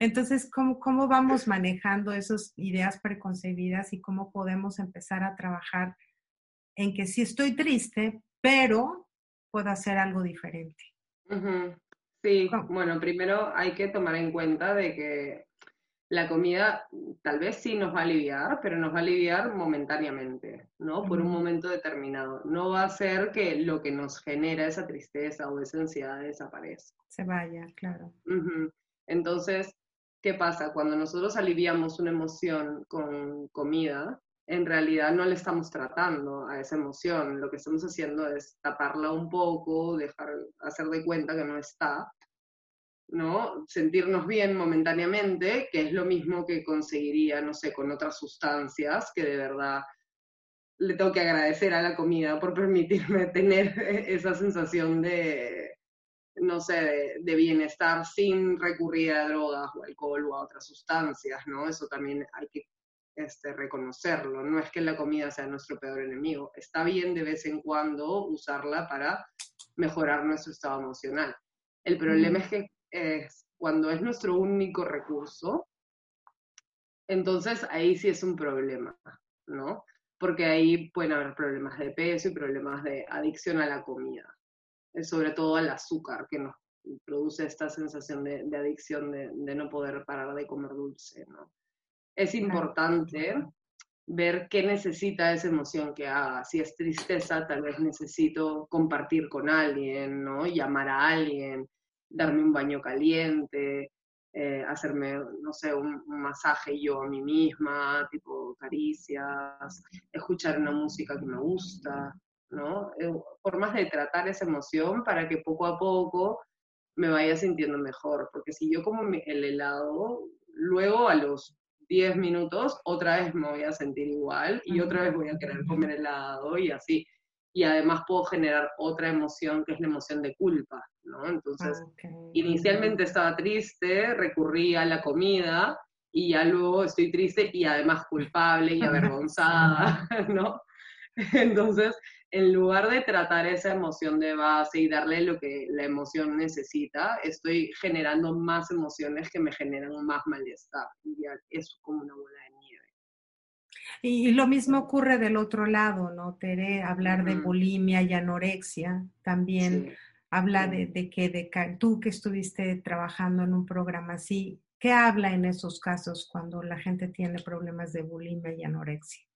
Entonces, ¿cómo, ¿cómo vamos manejando esas ideas preconcebidas y cómo podemos empezar a trabajar en que sí estoy triste, pero puedo hacer algo diferente? Sí, bueno, primero hay que tomar en cuenta de que la comida tal vez sí nos va a aliviar, pero nos va a aliviar momentáneamente, ¿no? Por un momento determinado. No va a ser que lo que nos genera esa tristeza o esa ansiedad desaparezca. Se vaya, claro. Entonces, ¿qué pasa? Cuando nosotros aliviamos una emoción con comida, en realidad no le estamos tratando a esa emoción. Lo que estamos haciendo es taparla un poco, dejar, hacer de cuenta que no está ¿no? Sentirnos bien momentáneamente, que es lo mismo que conseguiría, no sé, con otras sustancias, que de verdad le tengo que agradecer a la comida por permitirme [LAUGHS] tener esa sensación de, no sé, de, bienestar sin recurrir a drogas o alcohol o a otras sustancias, ¿no? Eso también hay que este, reconocerlo. No es que la comida sea nuestro peor enemigo. Está bien de vez en cuando usarla para mejorar nuestro estado emocional. El problema es que es cuando es nuestro único recurso, entonces ahí sí es un problema, ¿no? Porque ahí pueden haber problemas de peso y problemas de adicción a la comida, eh, sobre todo al azúcar, que nos produce esta sensación de, adicción de, de, no poder parar de comer dulce, ¿no? Es importante ver qué necesita esa emoción que haga. Si es tristeza, tal vez necesito compartir con alguien, ¿no? Llamar a alguien, darme un baño caliente, eh, hacerme, no sé, un, masaje yo a mí misma, tipo caricias, escuchar una música que me gusta, ¿no? Eh, formas de tratar esa emoción para que poco a poco me vaya sintiendo mejor, porque si yo como el helado, luego a los 10 minutos otra vez me voy a sentir igual y otra vez voy a querer comer helado y así y además puedo generar otra emoción que es la emoción de culpa, ¿no? Entonces, inicialmente estaba triste, recurrí a la comida y ya luego estoy triste y además culpable y [LAUGHS] avergonzada, [LAUGHS] ¿no? Entonces, en lugar de tratar esa emoción de base y darle lo que la emoción necesita, estoy generando más emociones que me generan más malestar. Y es como una bola de y, lo mismo ocurre del otro lado, ¿no, Tere? Hablar de bulimia y anorexia también habla de, que de, tú que estuviste trabajando en un programa así, ¿qué habla en esos casos cuando la gente tiene problemas de bulimia y anorexia?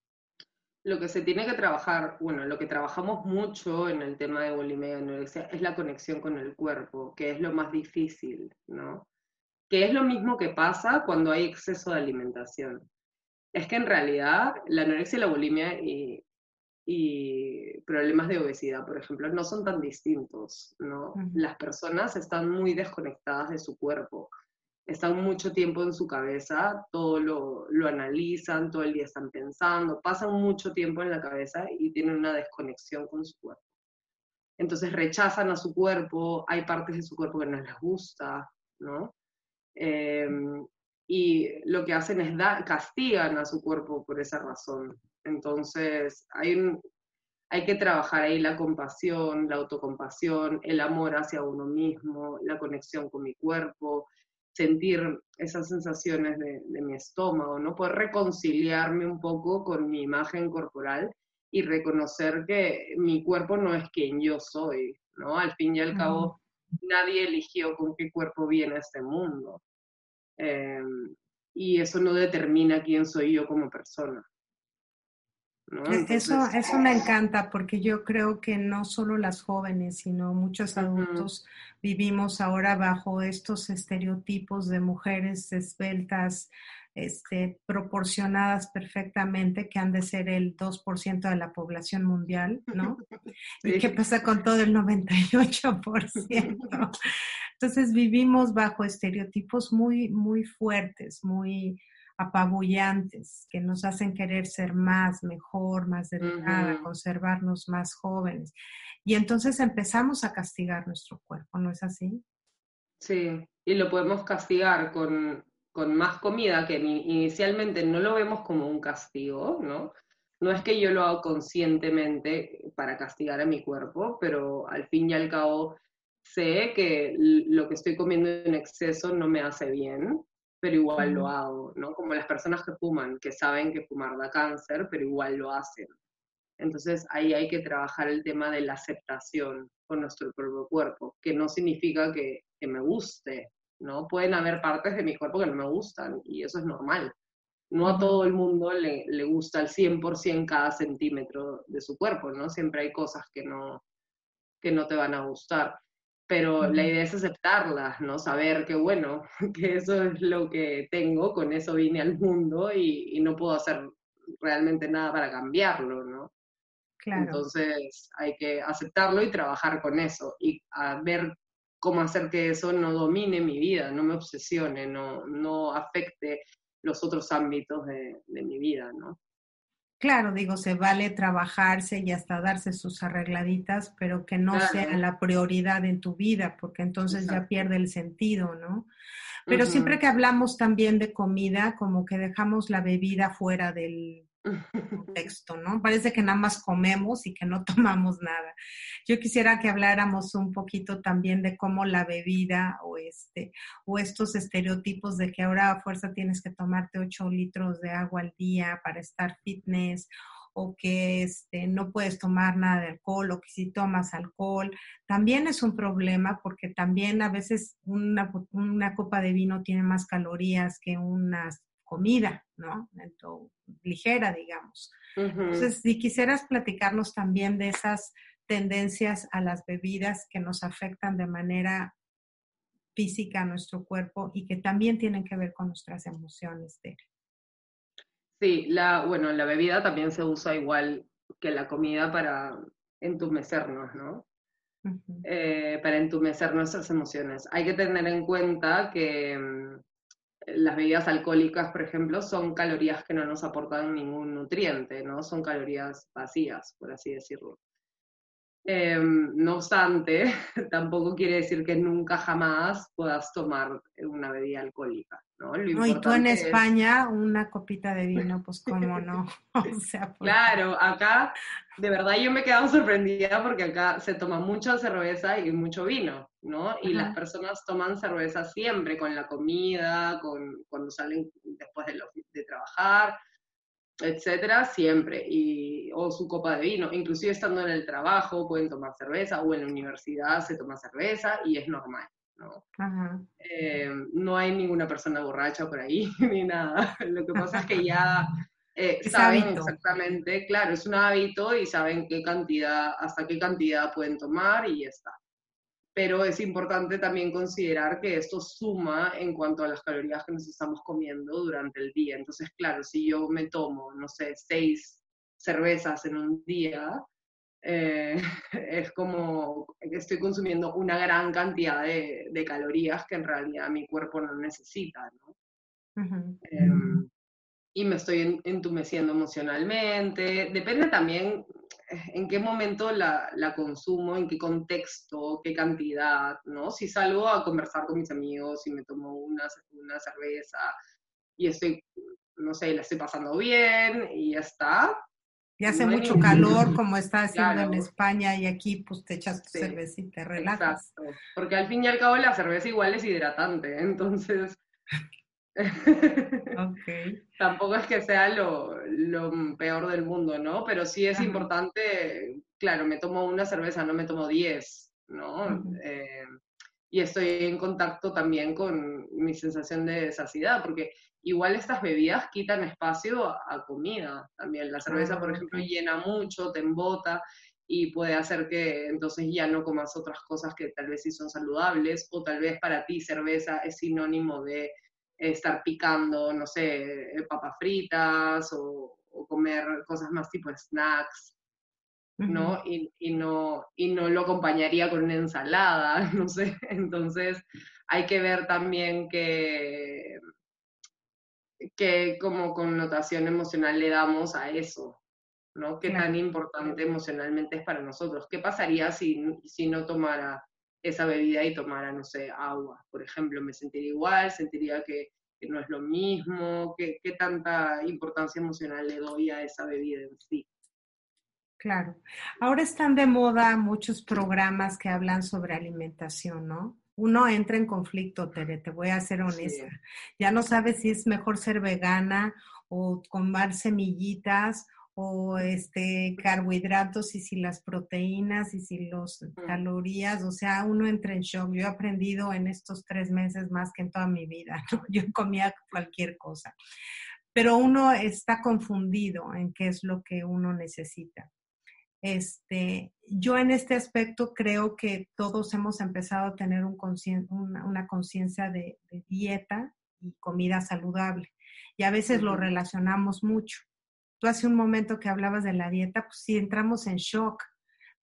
Lo que se tiene que trabajar, bueno, lo que trabajamos mucho en el tema de bulimia y anorexia es la conexión con el cuerpo, que es lo más difícil, ¿no? Que es lo mismo que pasa cuando hay exceso de alimentación es que en realidad la anorexia y la bulimia y, problemas de obesidad, por ejemplo, no son tan distintos, ¿no? Las personas están muy desconectadas de su cuerpo, están mucho tiempo en su cabeza, todo lo, lo analizan, todo el día están pensando, pasan mucho tiempo en la cabeza y tienen una desconexión con su cuerpo. Entonces rechazan a su cuerpo, hay partes de su cuerpo que no les gusta, ¿no? Em, y lo que hacen es dar, castigan a su cuerpo por esa razón. Entonces, hay, hay que trabajar ahí la compasión, la autocompasión, el amor hacia uno mismo, la conexión con mi cuerpo, sentir esas sensaciones de, de mi estómago, ¿no? Poder reconciliarme un poco con mi imagen corporal y reconocer que mi cuerpo no es quien yo soy, ¿no? Al fin y al cabo, nadie eligió con qué cuerpo viene a este mundo. Em, y eso no determina quién soy yo como persona. E, eso, eso me encanta porque yo creo que no solo las jóvenes, sino muchos adultos vivimos ahora bajo estos estereotipos de mujeres esbeltas, este, proporcionadas perfectamente, que han de ser el 2% de la población mundial, ¿no? [LAUGHS] ¿Y qué pasa con todo el 98%? [LAUGHS] Entonces vivimos bajo estereotipos muy, muy fuertes, muy apabullantes, que nos hacen querer ser más, mejor, más delgada, conservarnos más jóvenes. Y entonces empezamos a castigar nuestro cuerpo, ¿no es así? Sí, y lo podemos castigar con, con más comida, que inicialmente no lo vemos como un castigo, ¿no? No es que yo lo haga conscientemente para castigar a mi cuerpo, pero al fin y al cabo sé que lo que estoy comiendo en exceso no me hace bien, pero igual lo hago, ¿no? Como las personas que fuman, que saben que fumar da cáncer, pero igual lo hacen. Entonces ahí hay que trabajar el tema de la aceptación con nuestro propio cuerpo, que no significa que, que me guste, ¿no? Pueden haber partes de mi cuerpo que no me gustan y eso es normal. No a todo el mundo le, le gusta al 100% cada centímetro de su cuerpo, ¿no? Siempre hay cosas que no, que no te van a gustar. Pero la idea es aceptarlas, ¿no? Saber que, bueno, [LAUGHS] que eso es lo que tengo, con eso vine al mundo y, y no puedo hacer realmente nada para cambiarlo, ¿no? Claro. Entonces hay que aceptarlo y trabajar con eso y a ver cómo hacer que eso no domine mi vida, no me obsesione, no, no afecte los otros ámbitos de, de mi vida, ¿no? Claro, digo, se vale trabajarse y hasta darse sus arregladitas, pero que no claro. sea la prioridad en tu vida, porque entonces Exacto. ya pierde el sentido, ¿no? Pero uh -huh. siempre que hablamos también de comida, como que dejamos la bebida fuera del, contexto, [LAUGHS] ¿no? Parece que nada más comemos y que no [LAUGHS] tomamos nada. Yo quisiera que habláramos un poquito también de cómo la bebida o este o estos estereotipos de que ahora a fuerza tienes que tomarte 8 litros de agua al día para estar fitness o que este, no puedes tomar nada de alcohol o que si tomas alcohol, también es un problema porque también a veces una, una copa de vino tiene más calorías que unas comida, ¿no? ligera, digamos. Uh -huh. Entonces, si quisieras platicarnos también de esas tendencias a las bebidas que nos afectan de manera física a nuestro cuerpo y que también tienen que ver con nuestras emociones, Tere. Sí, la, bueno, la bebida también se usa igual que la comida para entumecernos, ¿no? Uh -huh. eh, para entumecer nuestras emociones. Hay que tener en cuenta que mm, las bebidas alcohólicas, por ejemplo, son calorías que no nos aportan ningún nutriente, ¿no? Son calorías vacías, por así decirlo. Eh, no obstante, [LAUGHS] tampoco quiere decir que nunca jamás puedas tomar una bebida alcohólica, ¿no? Lo no y tú en España, es... una copita de vino, pues cómo no. [LAUGHS] [LAUGHS] o sea, pues... Claro, acá, de verdad yo me he quedado sorprendida porque acá se toma mucha cerveza y mucho vino, ¿no? Y Ajá. las personas toman cerveza siempre, con la comida, con, cuando salen después de, lo, de trabajar, etcétera, siempre, y, o su copa de vino, inclusive estando en el trabajo pueden tomar cerveza, o en la universidad se toma cerveza y es normal, ¿no? Eh, no hay ninguna persona borracha por ahí, [LAUGHS] ni nada, lo que pasa es que ya eh, saben hábito. exactamente, claro, es un hábito y saben qué cantidad, hasta qué cantidad pueden tomar y ya está pero es importante también considerar que esto suma en cuanto a las calorías que nos estamos comiendo durante el día. Entonces, claro, si yo me tomo, no sé, seis cervezas en un día, eh, [LAUGHS] es como que estoy consumiendo una gran cantidad de, de, calorías que en realidad mi cuerpo no necesita, ¿no? Uh -huh. eh, y me estoy entumeciendo emocionalmente. Depende también en qué momento la, la, consumo, en qué contexto, qué cantidad, ¿no? Si salgo a conversar con mis amigos y me tomo una, una cerveza y estoy, no sé, la estoy pasando bien y ya está. Y hace no mucho calor, [LAUGHS] como está haciendo claro. en España, y aquí pues te echas tu sí, cerveza y te relajas. Exacto, porque al fin y al cabo la cerveza igual es hidratante, [LAUGHS] entonces [LAUGHS] okay. Tampoco es que sea lo, lo, peor del mundo, ¿no? Pero sí es Ajá. importante, claro, me tomo una cerveza, no me tomo diez, ¿no? Eh, y estoy en contacto también con mi sensación de saciedad, porque igual estas bebidas quitan espacio a, a comida también. La cerveza, por ejemplo, llena mucho, te embota y puede hacer que entonces ya no comas otras cosas que tal vez sí son saludables, o tal vez para ti cerveza es sinónimo de estar picando, no sé, papas fritas o, o comer cosas más tipo snacks, ¿no? Uh -huh. y, y, no? y no lo acompañaría con una ensalada, [LAUGHS] no sé. Entonces hay que ver también que, que como connotación emocional le damos a eso, ¿no? Qué claro. tan importante emocionalmente es para nosotros. ¿Qué pasaría si, si no tomara esa bebida y tomara, no sé, agua, por ejemplo, me sentiría igual, sentiría que que no es lo mismo, qué, qué tanta importancia emocional le doy a esa bebida en sí. Claro. Ahora están de moda muchos programas que hablan sobre alimentación, ¿no? Uno entra en conflicto, Tere, te voy a ser honesta. Ya no sabes si es mejor ser vegana o comer semillitas o este carbohidratos y si las proteínas y si los calorías, o sea, uno entra en shock. Yo he aprendido en estos tres meses más que en toda mi vida, [LAUGHS] Yo comía cualquier cosa, pero uno está confundido en qué es lo que uno necesita. Este, yo en este aspecto creo que todos hemos empezado a tener un una, conciencia de, de dieta y comida saludable y a veces lo relacionamos mucho Tú hace un momento que hablabas de la dieta, pues sí, entramos en shock,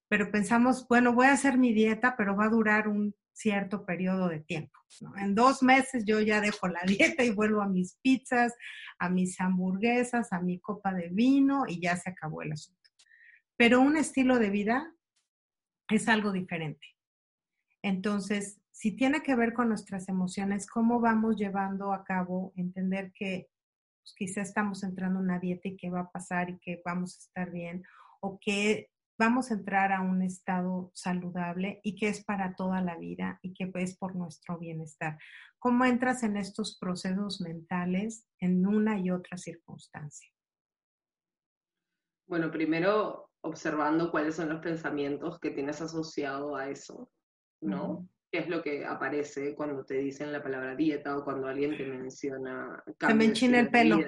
pero pensamos, bueno, voy a hacer mi dieta, pero va a durar un cierto periodo de tiempo. En dos meses yo ya dejo la [LAUGHS] dieta y vuelvo a mis pizzas, a mis hamburguesas, a mi copa de vino y ya se acabó el asunto. Pero un estilo de vida es algo diferente. Entonces, si tiene que ver con nuestras emociones, ¿cómo vamos llevando a cabo entender que pues, quizá estamos entrando en una dieta y qué va a pasar y que vamos a estar bien, o que vamos a entrar a un estado saludable y que es para toda la vida y que es por nuestro bienestar. ¿Cómo entras en estos procesos mentales en una y otra circunstancia? Bueno, primero observando cuáles son los pensamientos que tienes asociado a eso, ¿no? Es lo que aparece cuando te dicen la palabra dieta o cuando alguien te menciona. Se me [LAUGHS] enchina el [LAUGHS] pelo.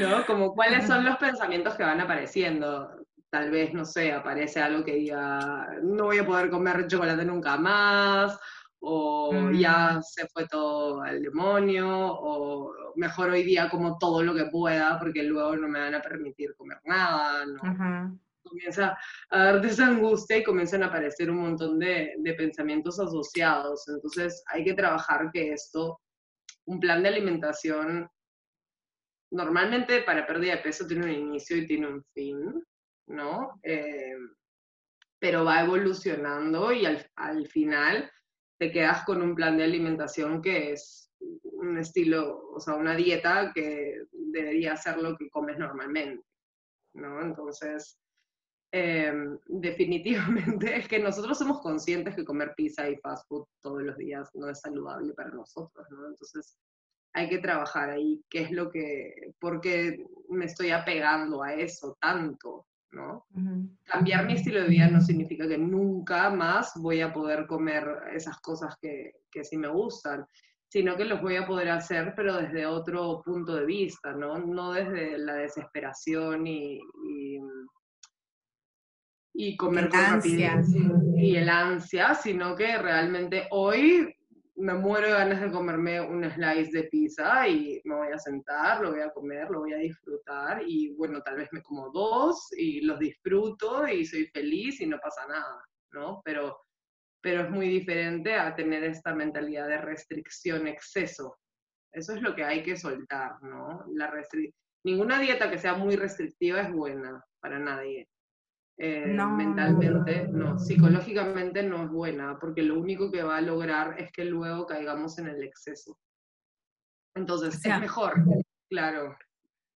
¿No? Como cuáles son los pensamientos que van apareciendo. Tal vez, no sé, aparece algo que diga, no voy a poder comer chocolate nunca más, o ya mm. se fue todo al demonio, o mejor hoy día como todo lo que pueda, porque luego no me van a permitir comer nada, ¿no? Comienza a darte esa angustia y comienzan a aparecer un montón de, de pensamientos asociados. Entonces hay que trabajar que esto, un plan de alimentación, normalmente para pérdida de peso tiene un inicio y tiene un fin, ¿no? Eh, pero va evolucionando y al, al, final te quedas con un plan de alimentación que es un estilo, o sea, una dieta que debería ser lo que comes normalmente, ¿no? Entonces, Em, [LAUGHS] definitivamente es que nosotros somos conscientes que comer pizza y fast food todos los días no es saludable para nosotros, ¿no? Entonces hay que trabajar ahí, qué es lo que, por qué me estoy apegando a eso tanto, ¿no? Cambiar mi estilo de vida no significa que nunca más voy a poder comer esas cosas que, que sí me gustan, sino que los voy a poder hacer, pero desde otro punto de vista, ¿no? No desde la desesperación y y comer con rapidez y el ansia, sino que realmente hoy me muero de ganas de comerme un slice de pizza y me voy a sentar, lo voy a comer, lo voy a disfrutar y bueno, tal vez me como dos y los disfruto y soy feliz y no pasa nada, ¿no? Pero, pero es muy diferente a tener esta mentalidad de restricción, exceso. Eso es lo que hay que soltar, ¿no? La Ninguna dieta que sea muy restrictiva es buena para nadie. Eh, mentalmente, no, psicológicamente no es buena, porque lo único que va a lograr es que luego caigamos en el exceso. Entonces, es mejor, claro.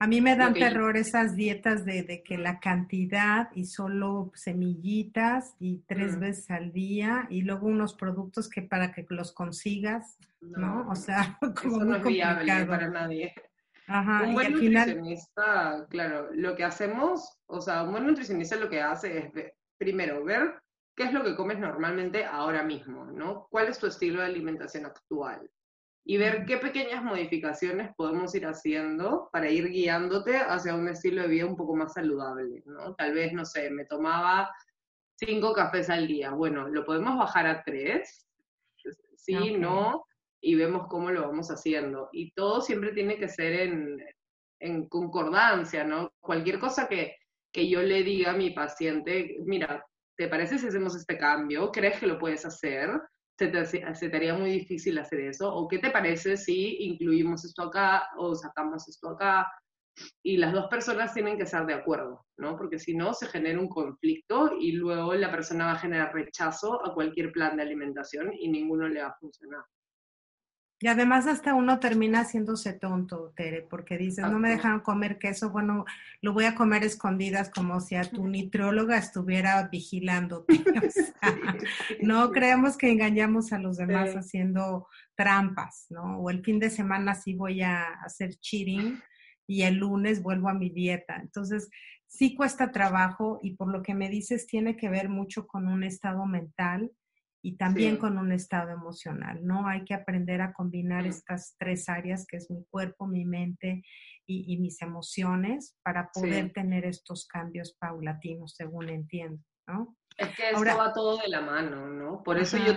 A mí me dan terror esas dietas de, que la cantidad y solo semillitas y tres mm. veces al día y luego unos productos que para que los consigas, ¿no? O sea, [LAUGHS] como eso no es viable para nadie un buen nutricionista, claro, lo que hacemos, o sea, un buen nutricionista lo que hace es, primero, ver qué es lo que comes normalmente ahora mismo, ¿no? ¿Cuál es tu estilo de alimentación actual? Y ver qué pequeñas modificaciones podemos ir haciendo para ir guiándote hacia un estilo de vida un poco más saludable, ¿no? Tal vez, no sé, me tomaba cinco cafés al día. Bueno, ¿lo podemos bajar a tres? Sí, no y vemos cómo lo vamos haciendo. Y todo siempre tiene que ser en, en concordancia, ¿no? Cualquier cosa que, que yo le diga a mi paciente, mira, ¿te parece si hacemos este cambio? ¿Crees que lo puedes hacer? ¿Se te, se te haría muy difícil hacer eso? ¿O qué te parece si incluimos esto acá o sacamos esto acá? Y las dos personas tienen que estar de acuerdo, ¿no? Porque si no, se genera un conflicto y luego la persona va a generar rechazo a cualquier plan de alimentación y ninguno le va a funcionar. Y además hasta uno termina haciéndose tonto, Tere, porque dices, no me dejaron comer queso, bueno, lo voy a comer escondidas como si a tu nitróloga estuviera vigilando. [LAUGHS] no creemos que engañamos a los demás haciendo trampas, ¿no? O el fin de semana sí voy a hacer cheating y el lunes vuelvo a mi dieta. Entonces, sí cuesta trabajo y por lo que me dices tiene que ver mucho con un estado mental y también con un estado emocional, ¿no? Hay que aprender a combinar estas tres áreas, que es mi cuerpo, mi mente y, mis emociones, para poder tener estos cambios paulatinos, según entiendo, ¿no? Es que esto va todo de la mano, ¿no? Por eso yo,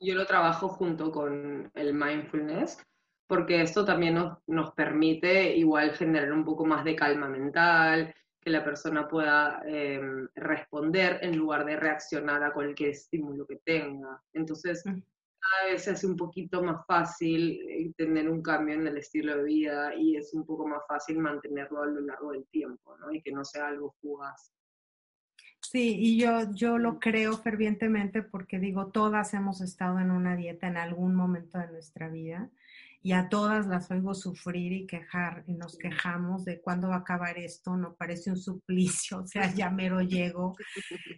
yo lo trabajo junto con el mindfulness, porque esto también nos, nos permite igual generar un poco más de calma mental, que la persona pueda em, responder en lugar de reaccionar a cualquier estímulo que tenga. Entonces, mm. cada vez se hace un poquito más fácil eh, tener un cambio en el estilo de vida y es un poco más fácil mantenerlo a lo largo del tiempo, ¿no? Y que no sea algo fugaz. Sí, y yo, yo lo creo fervientemente porque digo, todas hemos estado en una dieta en algún momento de nuestra vida y a todas las oigo sufrir y quejar y nos quejamos de cuándo va a acabar esto, no parece un suplicio, o sea, ya mero llego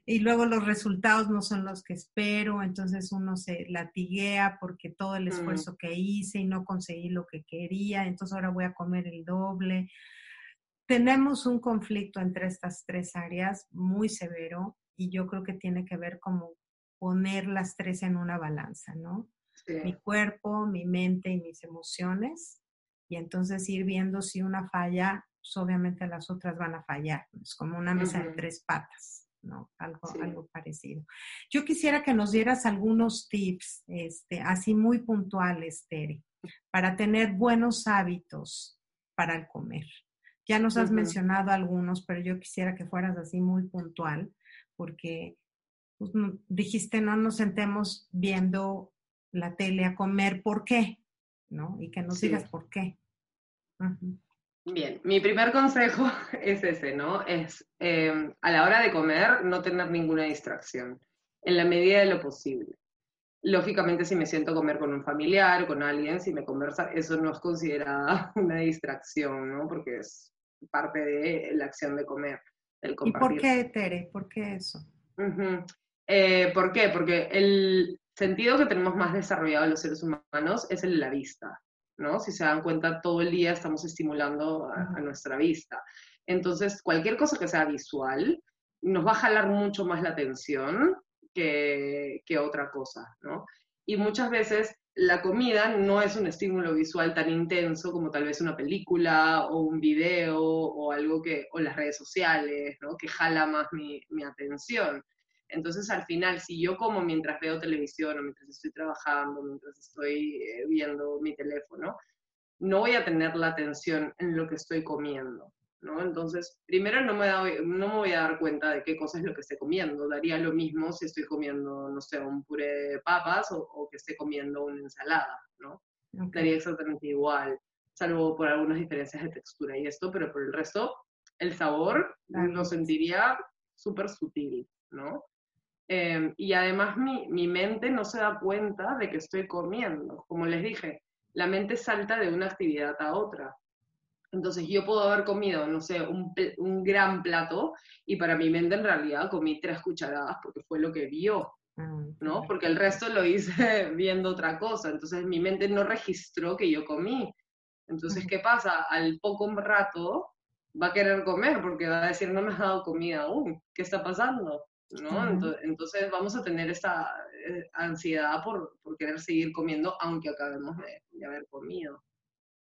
y luego los resultados no son los que espero, entonces uno se latiguea porque todo el mm. esfuerzo que hice y no conseguí lo que quería, entonces ahora voy a comer el doble. Tenemos un conflicto entre estas tres áreas muy severo y yo creo que tiene que ver como poner las tres en una balanza, ¿no? Mi cuerpo, mi mente y mis emociones. Y entonces ir viendo si una falla, pues obviamente las otras van a fallar. Es como una mesa de tres patas, ¿no? Algo, algo parecido. Yo quisiera que nos dieras algunos tips, este, así muy puntuales, Tere, para tener buenos hábitos para el comer. Ya nos has mencionado algunos, pero yo quisiera que fueras así muy puntual, porque pues, dijiste no nos sentemos viendo la tele a comer, ¿por qué? ¿No? Y que nos digas por qué. Bien, mi primer consejo [LAUGHS] es ese, ¿no? Es em, a la hora de comer no tener ninguna distracción, en la medida de lo posible. Lógicamente, si me siento a comer con un familiar, con alguien, si me conversa, eso no es considerada [LAUGHS] una distracción, ¿no? Porque es parte de la acción de comer. El ¿Y por qué, Tere? ¿Por qué eso? Eh, ¿Por qué? Porque el, sentido que tenemos más desarrollado los seres humanos es el de la vista, ¿no? Si se dan cuenta, todo el día estamos estimulando a, nuestra vista. Entonces, cualquier cosa que sea visual nos va a jalar mucho más la atención que, que otra cosa, ¿no? Y muchas veces la comida no es un estímulo visual tan intenso como tal vez una película o un video o algo que, o las redes sociales, ¿no? Que jala más mi, mi atención. Entonces, al final, si yo como mientras veo televisión o mientras estoy trabajando, mientras estoy eh, viendo mi teléfono, no voy a tener la atención en lo que estoy comiendo, ¿no? Entonces, primero no me, no me voy a dar cuenta de qué cosa es lo que estoy comiendo. Daría lo mismo si estoy comiendo, no sé, un puré de papas o, que esté comiendo una ensalada, ¿no? Daría exactamente igual, salvo por algunas diferencias de textura y esto, pero por el resto, el sabor lo sentiría súper sutil, ¿no? Em, y además mi, mi, mente no se da cuenta de que estoy comiendo. Como les dije, la mente salta de una actividad a otra. Entonces yo puedo haber comido, no sé, un, un gran plato y para mi mente en realidad comí tres cucharadas porque fue lo que vio, ah, ¿no? Porque el resto lo hice [LAUGHS] viendo otra cosa. Entonces mi mente no registró que yo comí. Entonces, ¿qué pasa? Al poco rato va a querer comer porque va a decir, no me has dado comida aún, ¿qué está pasando? ¿No? Entonces, vamos a tener esta eh, ansiedad por, por, querer seguir comiendo aunque acabemos de, haber comido.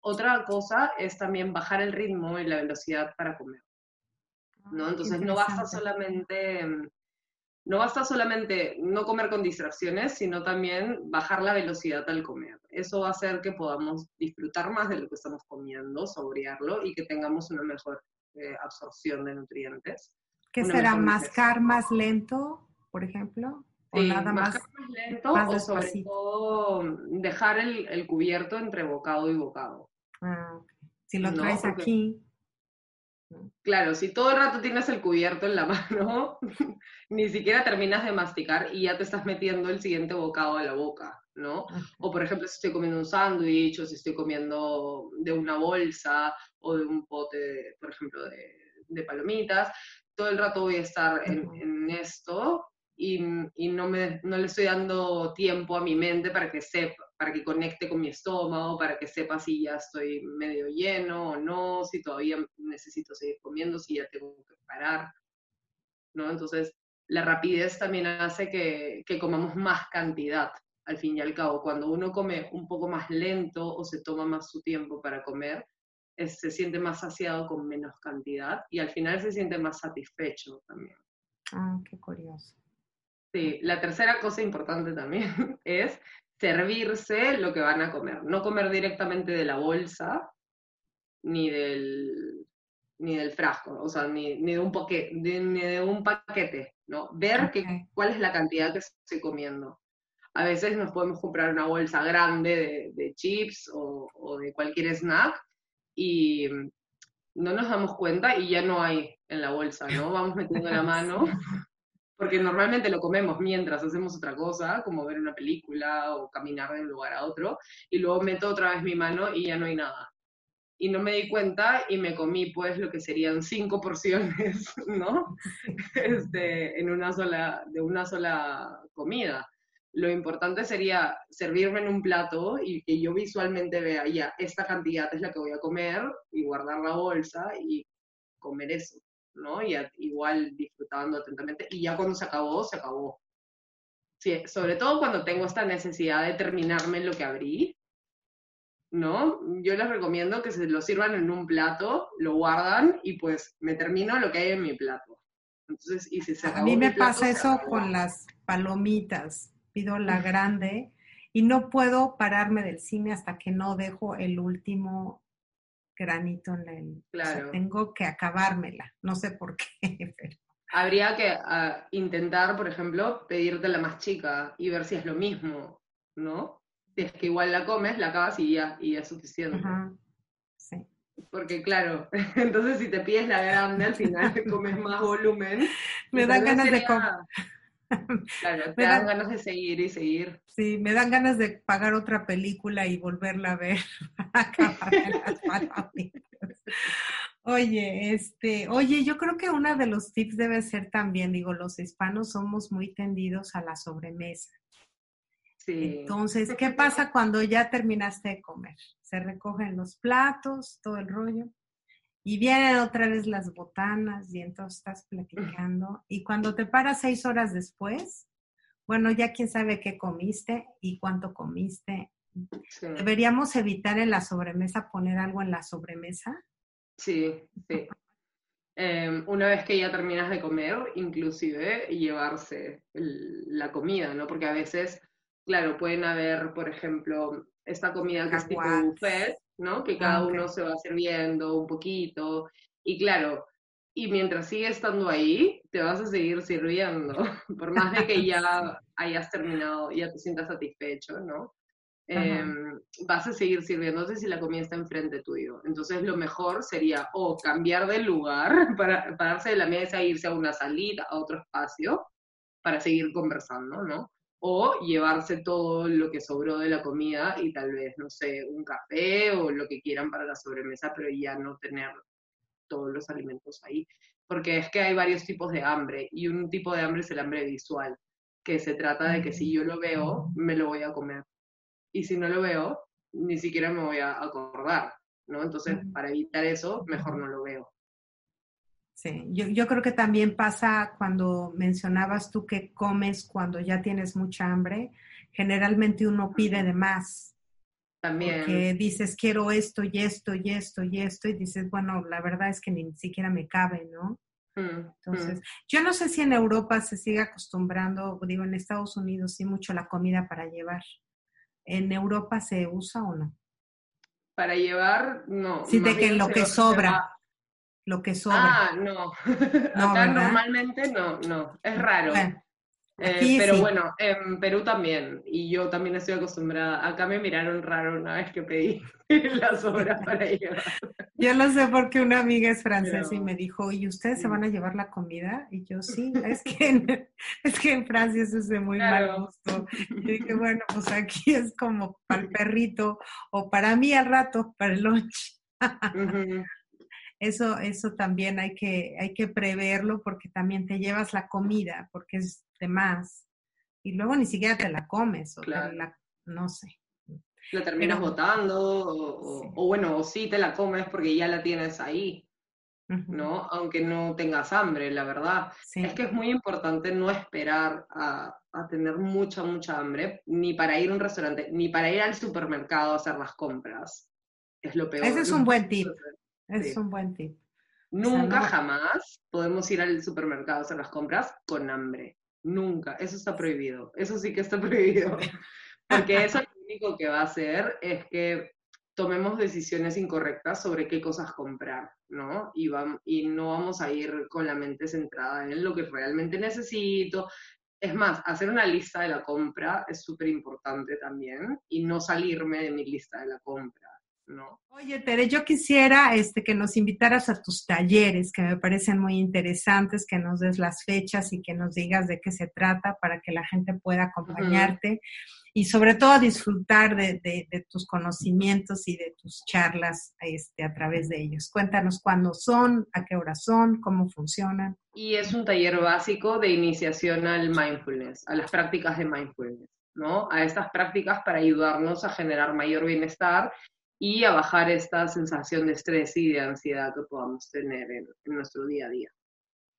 Otra cosa es también bajar el ritmo y la velocidad para comer, ¿no? Entonces no basta solamente no basta solamente no comer con distracciones, sino también bajar la velocidad al comer. Eso va a hacer que podamos disfrutar más de lo que estamos comiendo, saborearlo y que tengamos una mejor eh, absorción de nutrientes. ¿Qué será? ¿Mascar más lento, por ejemplo? ¿O nada más, más lento o sobre todo dejar el, cubierto entre bocado y bocado. Ah, Si lo traes aquí. Claro, si todo el rato tienes el cubierto en la [LAUGHS] mano, ni siquiera terminas de masticar y ya te estás metiendo el siguiente bocado a la boca. ¿no? O por ejemplo, si estoy comiendo un sándwich o si estoy comiendo de una bolsa o de un pote, por ejemplo, de, de palomitas, todo el rato voy a estar en, en esto y, y, no, me, no le estoy dando tiempo a mi mente para que sepa, para que conecte con mi estómago, para que sepa si ya estoy medio lleno o no, si todavía necesito seguir comiendo, si ya tengo que parar, ¿no? Entonces, la rapidez también hace que, que comamos más cantidad, al fin y al cabo. Cuando uno come un poco más lento o se toma más su tiempo para comer, se siente más saciado con menos cantidad y al final se siente más satisfecho también. Ah, qué curioso. Sí, la tercera cosa importante también [LAUGHS] es servirse lo que van a comer. No comer directamente de la bolsa ni del, ni del frasco, o sea, ni, ni de, un ni de un paquete, ¿no? Ver que, cuál es la cantidad que estoy comiendo. A veces nos podemos comprar una bolsa grande de, de chips o, o de cualquier snack y no nos damos cuenta y ya no hay en la bolsa, ¿no? Vamos metiendo la mano, [LAUGHS] porque normalmente lo comemos mientras hacemos otra cosa, como ver una película o caminar de un lugar a otro, y luego meto otra vez mi mano y ya no hay nada. Y no me di cuenta y me comí pues lo que serían cinco porciones, [LAUGHS] ¿no? Este, en una sola, de una sola comida lo importante sería servirme en un plato y que yo visualmente vea, ya, esta cantidad es la que voy a comer y guardar la bolsa y comer eso, ¿no? Y igual disfrutando atentamente. Y ya cuando se acabó, se acabó. Sí, sobre todo cuando tengo esta necesidad de terminarme lo que abrí, ¿no? Yo les recomiendo que se lo sirvan en un plato, lo guardan y pues me termino lo que hay en mi plato. Entonces, y si se A mí me pasa eso con las palomitas pido la grande y no puedo pararme del cine hasta que no dejo el último granito en el... Claro. tengo que acabármela, no sé por qué, [LAUGHS] pero... Habría que ah, intentar, por ejemplo, pedirte la más chica y ver si es lo mismo, ¿no? Si es que igual la comes, la acabas y ya, y es suficiente. Sí. Porque claro, [LAUGHS] entonces si te pides la grande, al final [LAUGHS] comes más volumen. Me dan ganas de comer Claro, [LAUGHS] te dan ganas de seguir y seguir. Sí, me dan ganas de pagar otra película y volverla a ver [LAUGHS] Oye, este, oye, yo creo que uno de los tips debe ser también, digo, los hispanos somos muy tendidos a la sobremesa. Sí. Entonces, ¿qué pasa cuando ya terminaste de comer? Se recogen los platos, todo el rollo. Y vienen otra vez las botanas y entonces estás platicando. Y cuando te paras seis horas después, bueno, ya quién sabe qué comiste y cuánto comiste. ¿Deberíamos evitar en la sobremesa poner algo en la sobremesa? Sí, sí. Em, una vez que ya terminas de comer, inclusive llevarse la comida, ¿no? Porque a veces, claro, pueden haber, por ejemplo, esta comida que es tipo buffet, ¿no? Que cada uno se va sirviendo un poquito. Y claro, y mientras sigue estando ahí, te vas a seguir sirviendo, [LAUGHS] por más de que ya [LAUGHS] hayas terminado, ya te sientas satisfecho, ¿no? Em, vas a seguir sirviéndote si la comida está enfrente tuyo. Entonces lo mejor sería o cambiar de lugar, [LAUGHS] para pararse de la mesa e irse a una salida, a otro espacio, para seguir conversando, ¿no? O llevarse todo lo que sobró de la comida y tal vez, no sé, un café o lo que quieran para la sobremesa, pero ya no tener todos los alimentos ahí. Porque es que hay varios tipos de hambre y un tipo de hambre es el hambre visual, que se trata de que si yo lo veo, me lo voy a comer. Y si no lo veo, ni siquiera me voy a acordar, ¿no? Entonces, para evitar eso, mejor no lo veo. Sí, yo, yo, creo que también pasa cuando mencionabas tú que comes cuando ya tienes mucha hambre, generalmente uno pide de más. También. Porque dices, quiero esto y esto y esto y esto, y dices, bueno, la verdad es que ni siquiera me cabe, ¿no? Mm, Entonces, mm. yo no sé si en Europa se sigue acostumbrando, digo, en Estados Unidos sí mucho la comida para llevar. ¿En Europa se usa o no? Para llevar, no. Sí, de que lo que sobra lo que sobra. Ah, no. [LAUGHS] Acá normalmente no, no. Es raro. Eh, pero bueno, en Perú también, y yo también estoy acostumbrada. Acá me miraron raro una vez que pedí [LAUGHS] las obras para llevar. Yo lo sé porque una amiga es francesa y me dijo, ¿y ustedes se van a llevar la comida? Y yo, sí, [LAUGHS] es que en, es que en Francia eso es de muy mal gusto. Y dije, bueno, pues aquí es como para el perrito, o para mí al rato, para el lunch. Eso, eso también hay que, hay que preverlo porque también te llevas la comida, porque es de más. Y luego ni siquiera te la comes, o la, no sé. La terminas botando, o, bueno, o sí te la comes porque ya la tienes ahí, ¿no? Aunque no tengas hambre, la verdad. Es que es muy importante no esperar a, a, tener mucha, mucha hambre, ni para ir a un restaurante, ni para ir al supermercado a hacer las compras. Es lo peor. Ese es un buen tip. [LAUGHS] Es un buen tip. Nunca, jamás podemos ir al supermercado a hacer las compras con hambre. Nunca. Eso está prohibido. Eso sí que está [LAUGHS] prohibido. Porque eso lo único que va a hacer es que tomemos decisiones incorrectas sobre qué cosas comprar, ¿no? Y, y no vamos a ir con la mente centrada en lo que realmente necesito. Es más, hacer una lista de la compra es súper importante también y no salirme de mi lista de la compra. ¿No? Oye, Tere, yo quisiera este, que nos invitaras a tus talleres, que me parecen muy interesantes, que nos des las fechas y que nos digas de qué se trata para que la gente pueda acompañarte y sobre todo disfrutar de, tus conocimientos y de tus charlas este, a través de ellos. Cuéntanos cuándo son, a qué hora son, cómo funcionan. Y es un taller básico de iniciación al mindfulness, a las prácticas de mindfulness. ¿no? a estas prácticas para ayudarnos a generar mayor bienestar y a bajar esta sensación de estrés y de ansiedad que podamos tener en, nuestro día a día.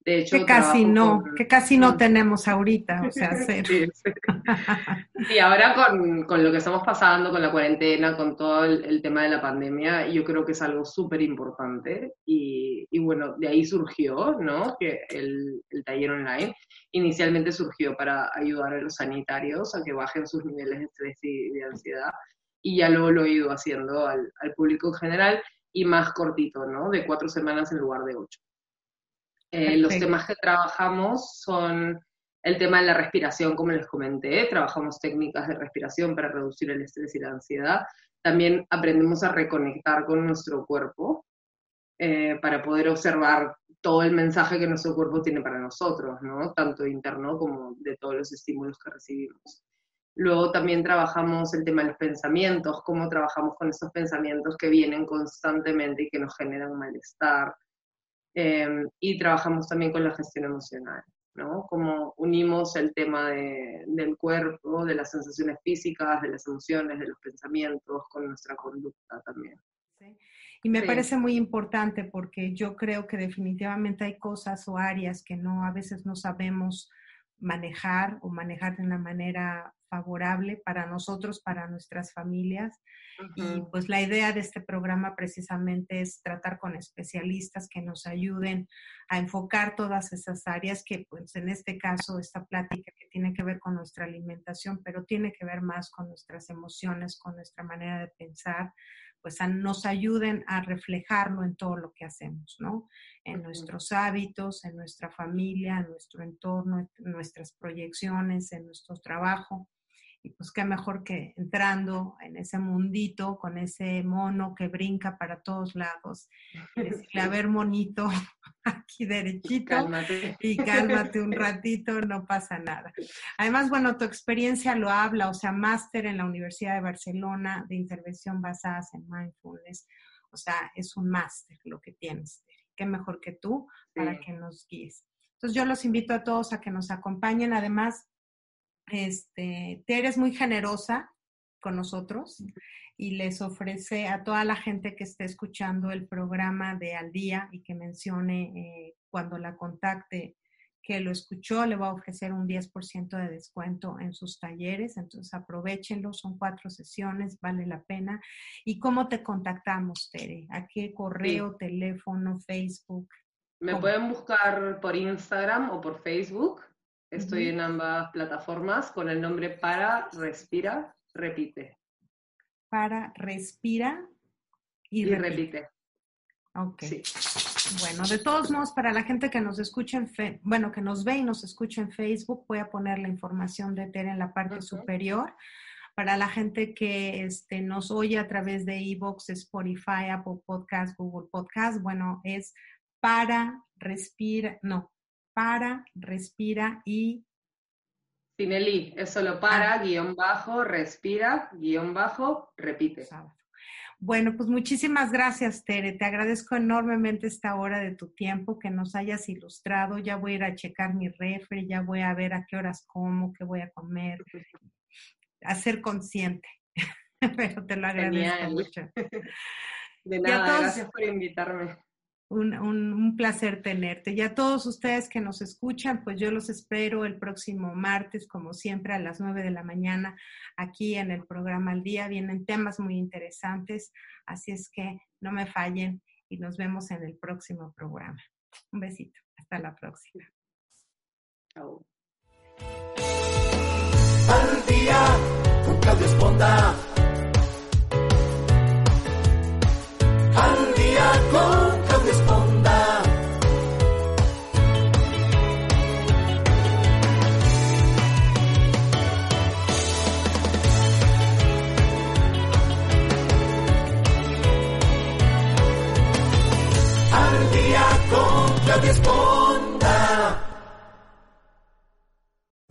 De hecho, que casi no, que casi no [LAUGHS] tenemos ahorita, o sea, hacer. Sí, ahora con, con, lo que estamos pasando, con la cuarentena, con todo el, tema de la pandemia, yo creo que es algo súper importante y, y, bueno, de ahí surgió, ¿no? Que el, el, taller online inicialmente surgió para ayudar a los sanitarios a que bajen sus niveles de estrés y de ansiedad y ya luego lo he ido haciendo al, público en general y más cortito, ¿no? De cuatro semanas en lugar de ocho. Eh, los temas que trabajamos son el tema de la respiración, como les comenté, trabajamos técnicas de respiración para reducir el estrés y la ansiedad. También aprendemos a reconectar con nuestro cuerpo eh, para poder observar todo el mensaje que nuestro cuerpo tiene para nosotros, ¿no? Tanto interno como de todos los estímulos que recibimos. Luego también trabajamos el tema de los pensamientos, cómo trabajamos con esos pensamientos que vienen constantemente y que nos generan malestar. Em, y trabajamos también con la gestión emocional, ¿no? Cómo unimos el tema del cuerpo, de las sensaciones físicas, de las emociones, de los pensamientos, con nuestra conducta también. Y me parece muy importante porque yo creo que definitivamente hay cosas o áreas que no a veces no sabemos manejar o manejar de una manera favorable para nosotros, para nuestras familias. Y pues la idea de este programa precisamente es tratar con especialistas que nos ayuden a enfocar todas esas áreas que pues en este caso esta plática que tiene que ver con nuestra alimentación, pero tiene que ver más con nuestras emociones, con nuestra manera de pensar, pues nos ayuden a reflejarlo en todo lo que hacemos, ¿no? En nuestros hábitos, en nuestra familia, en nuestro entorno, en nuestras proyecciones, en nuestro trabajo. Y pues qué mejor que entrando en ese mundito con ese mono que brinca para todos lados y decirle, a [LAUGHS] ver, monito, [LAUGHS] aquí derechito y cálmate un ratito, no pasa nada. Además, bueno, tu experiencia lo habla, o sea, máster en la Universidad de Barcelona de intervención basadas en mindfulness, o sea, es un máster lo que tienes. Qué mejor que tú para que nos guíes. Entonces, yo los invito a todos a que nos acompañen. Además, este, Tere es muy generosa con nosotros y les ofrece a toda la gente que esté escuchando el programa de Al Día y que mencione eh, cuando la contacte que lo escuchó, le va a ofrecer un 10% de descuento en sus talleres, entonces aprovechenlo, son cuatro sesiones, vale la pena. ¿Y cómo te contactamos, Tere? ¿A qué correo, teléfono, Facebook? Me pueden buscar por Instagram o por Facebook Estoy en ambas plataformas con el nombre Para, Respira, Repite. Para, Respira y, repite. Ok. Bueno, de todos modos, para la gente que nos escucha en, bueno, que nos ve y nos escucha en Facebook, voy a poner la información de Tere en la parte superior. Para la gente que este, nos oye a través de Evox, Spotify, Apple Podcast, Google Podcast, bueno, es para, respira, no, para, respira y... Sin el I, es solo para, ah. guion bajo, respira, guion bajo, repite. Bueno, pues muchísimas gracias, Tere. Te agradezco enormemente esta hora de tu tiempo que nos hayas ilustrado. Ya voy a ir a checar mi refri, ya voy a ver a qué horas como, qué voy a comer, a ser consciente. [LAUGHS] Pero te lo agradezco mucho. De nada, gracias por invitarme. Un, placer tenerte. Y a todos ustedes que nos escuchan, pues yo los espero el próximo martes, como siempre, a las 9 de la mañana, aquí en el programa Al Día. Vienen temas muy interesantes, así es que no me fallen y nos vemos en el próximo programa. Un besito. Hasta la próxima. Chao. Al día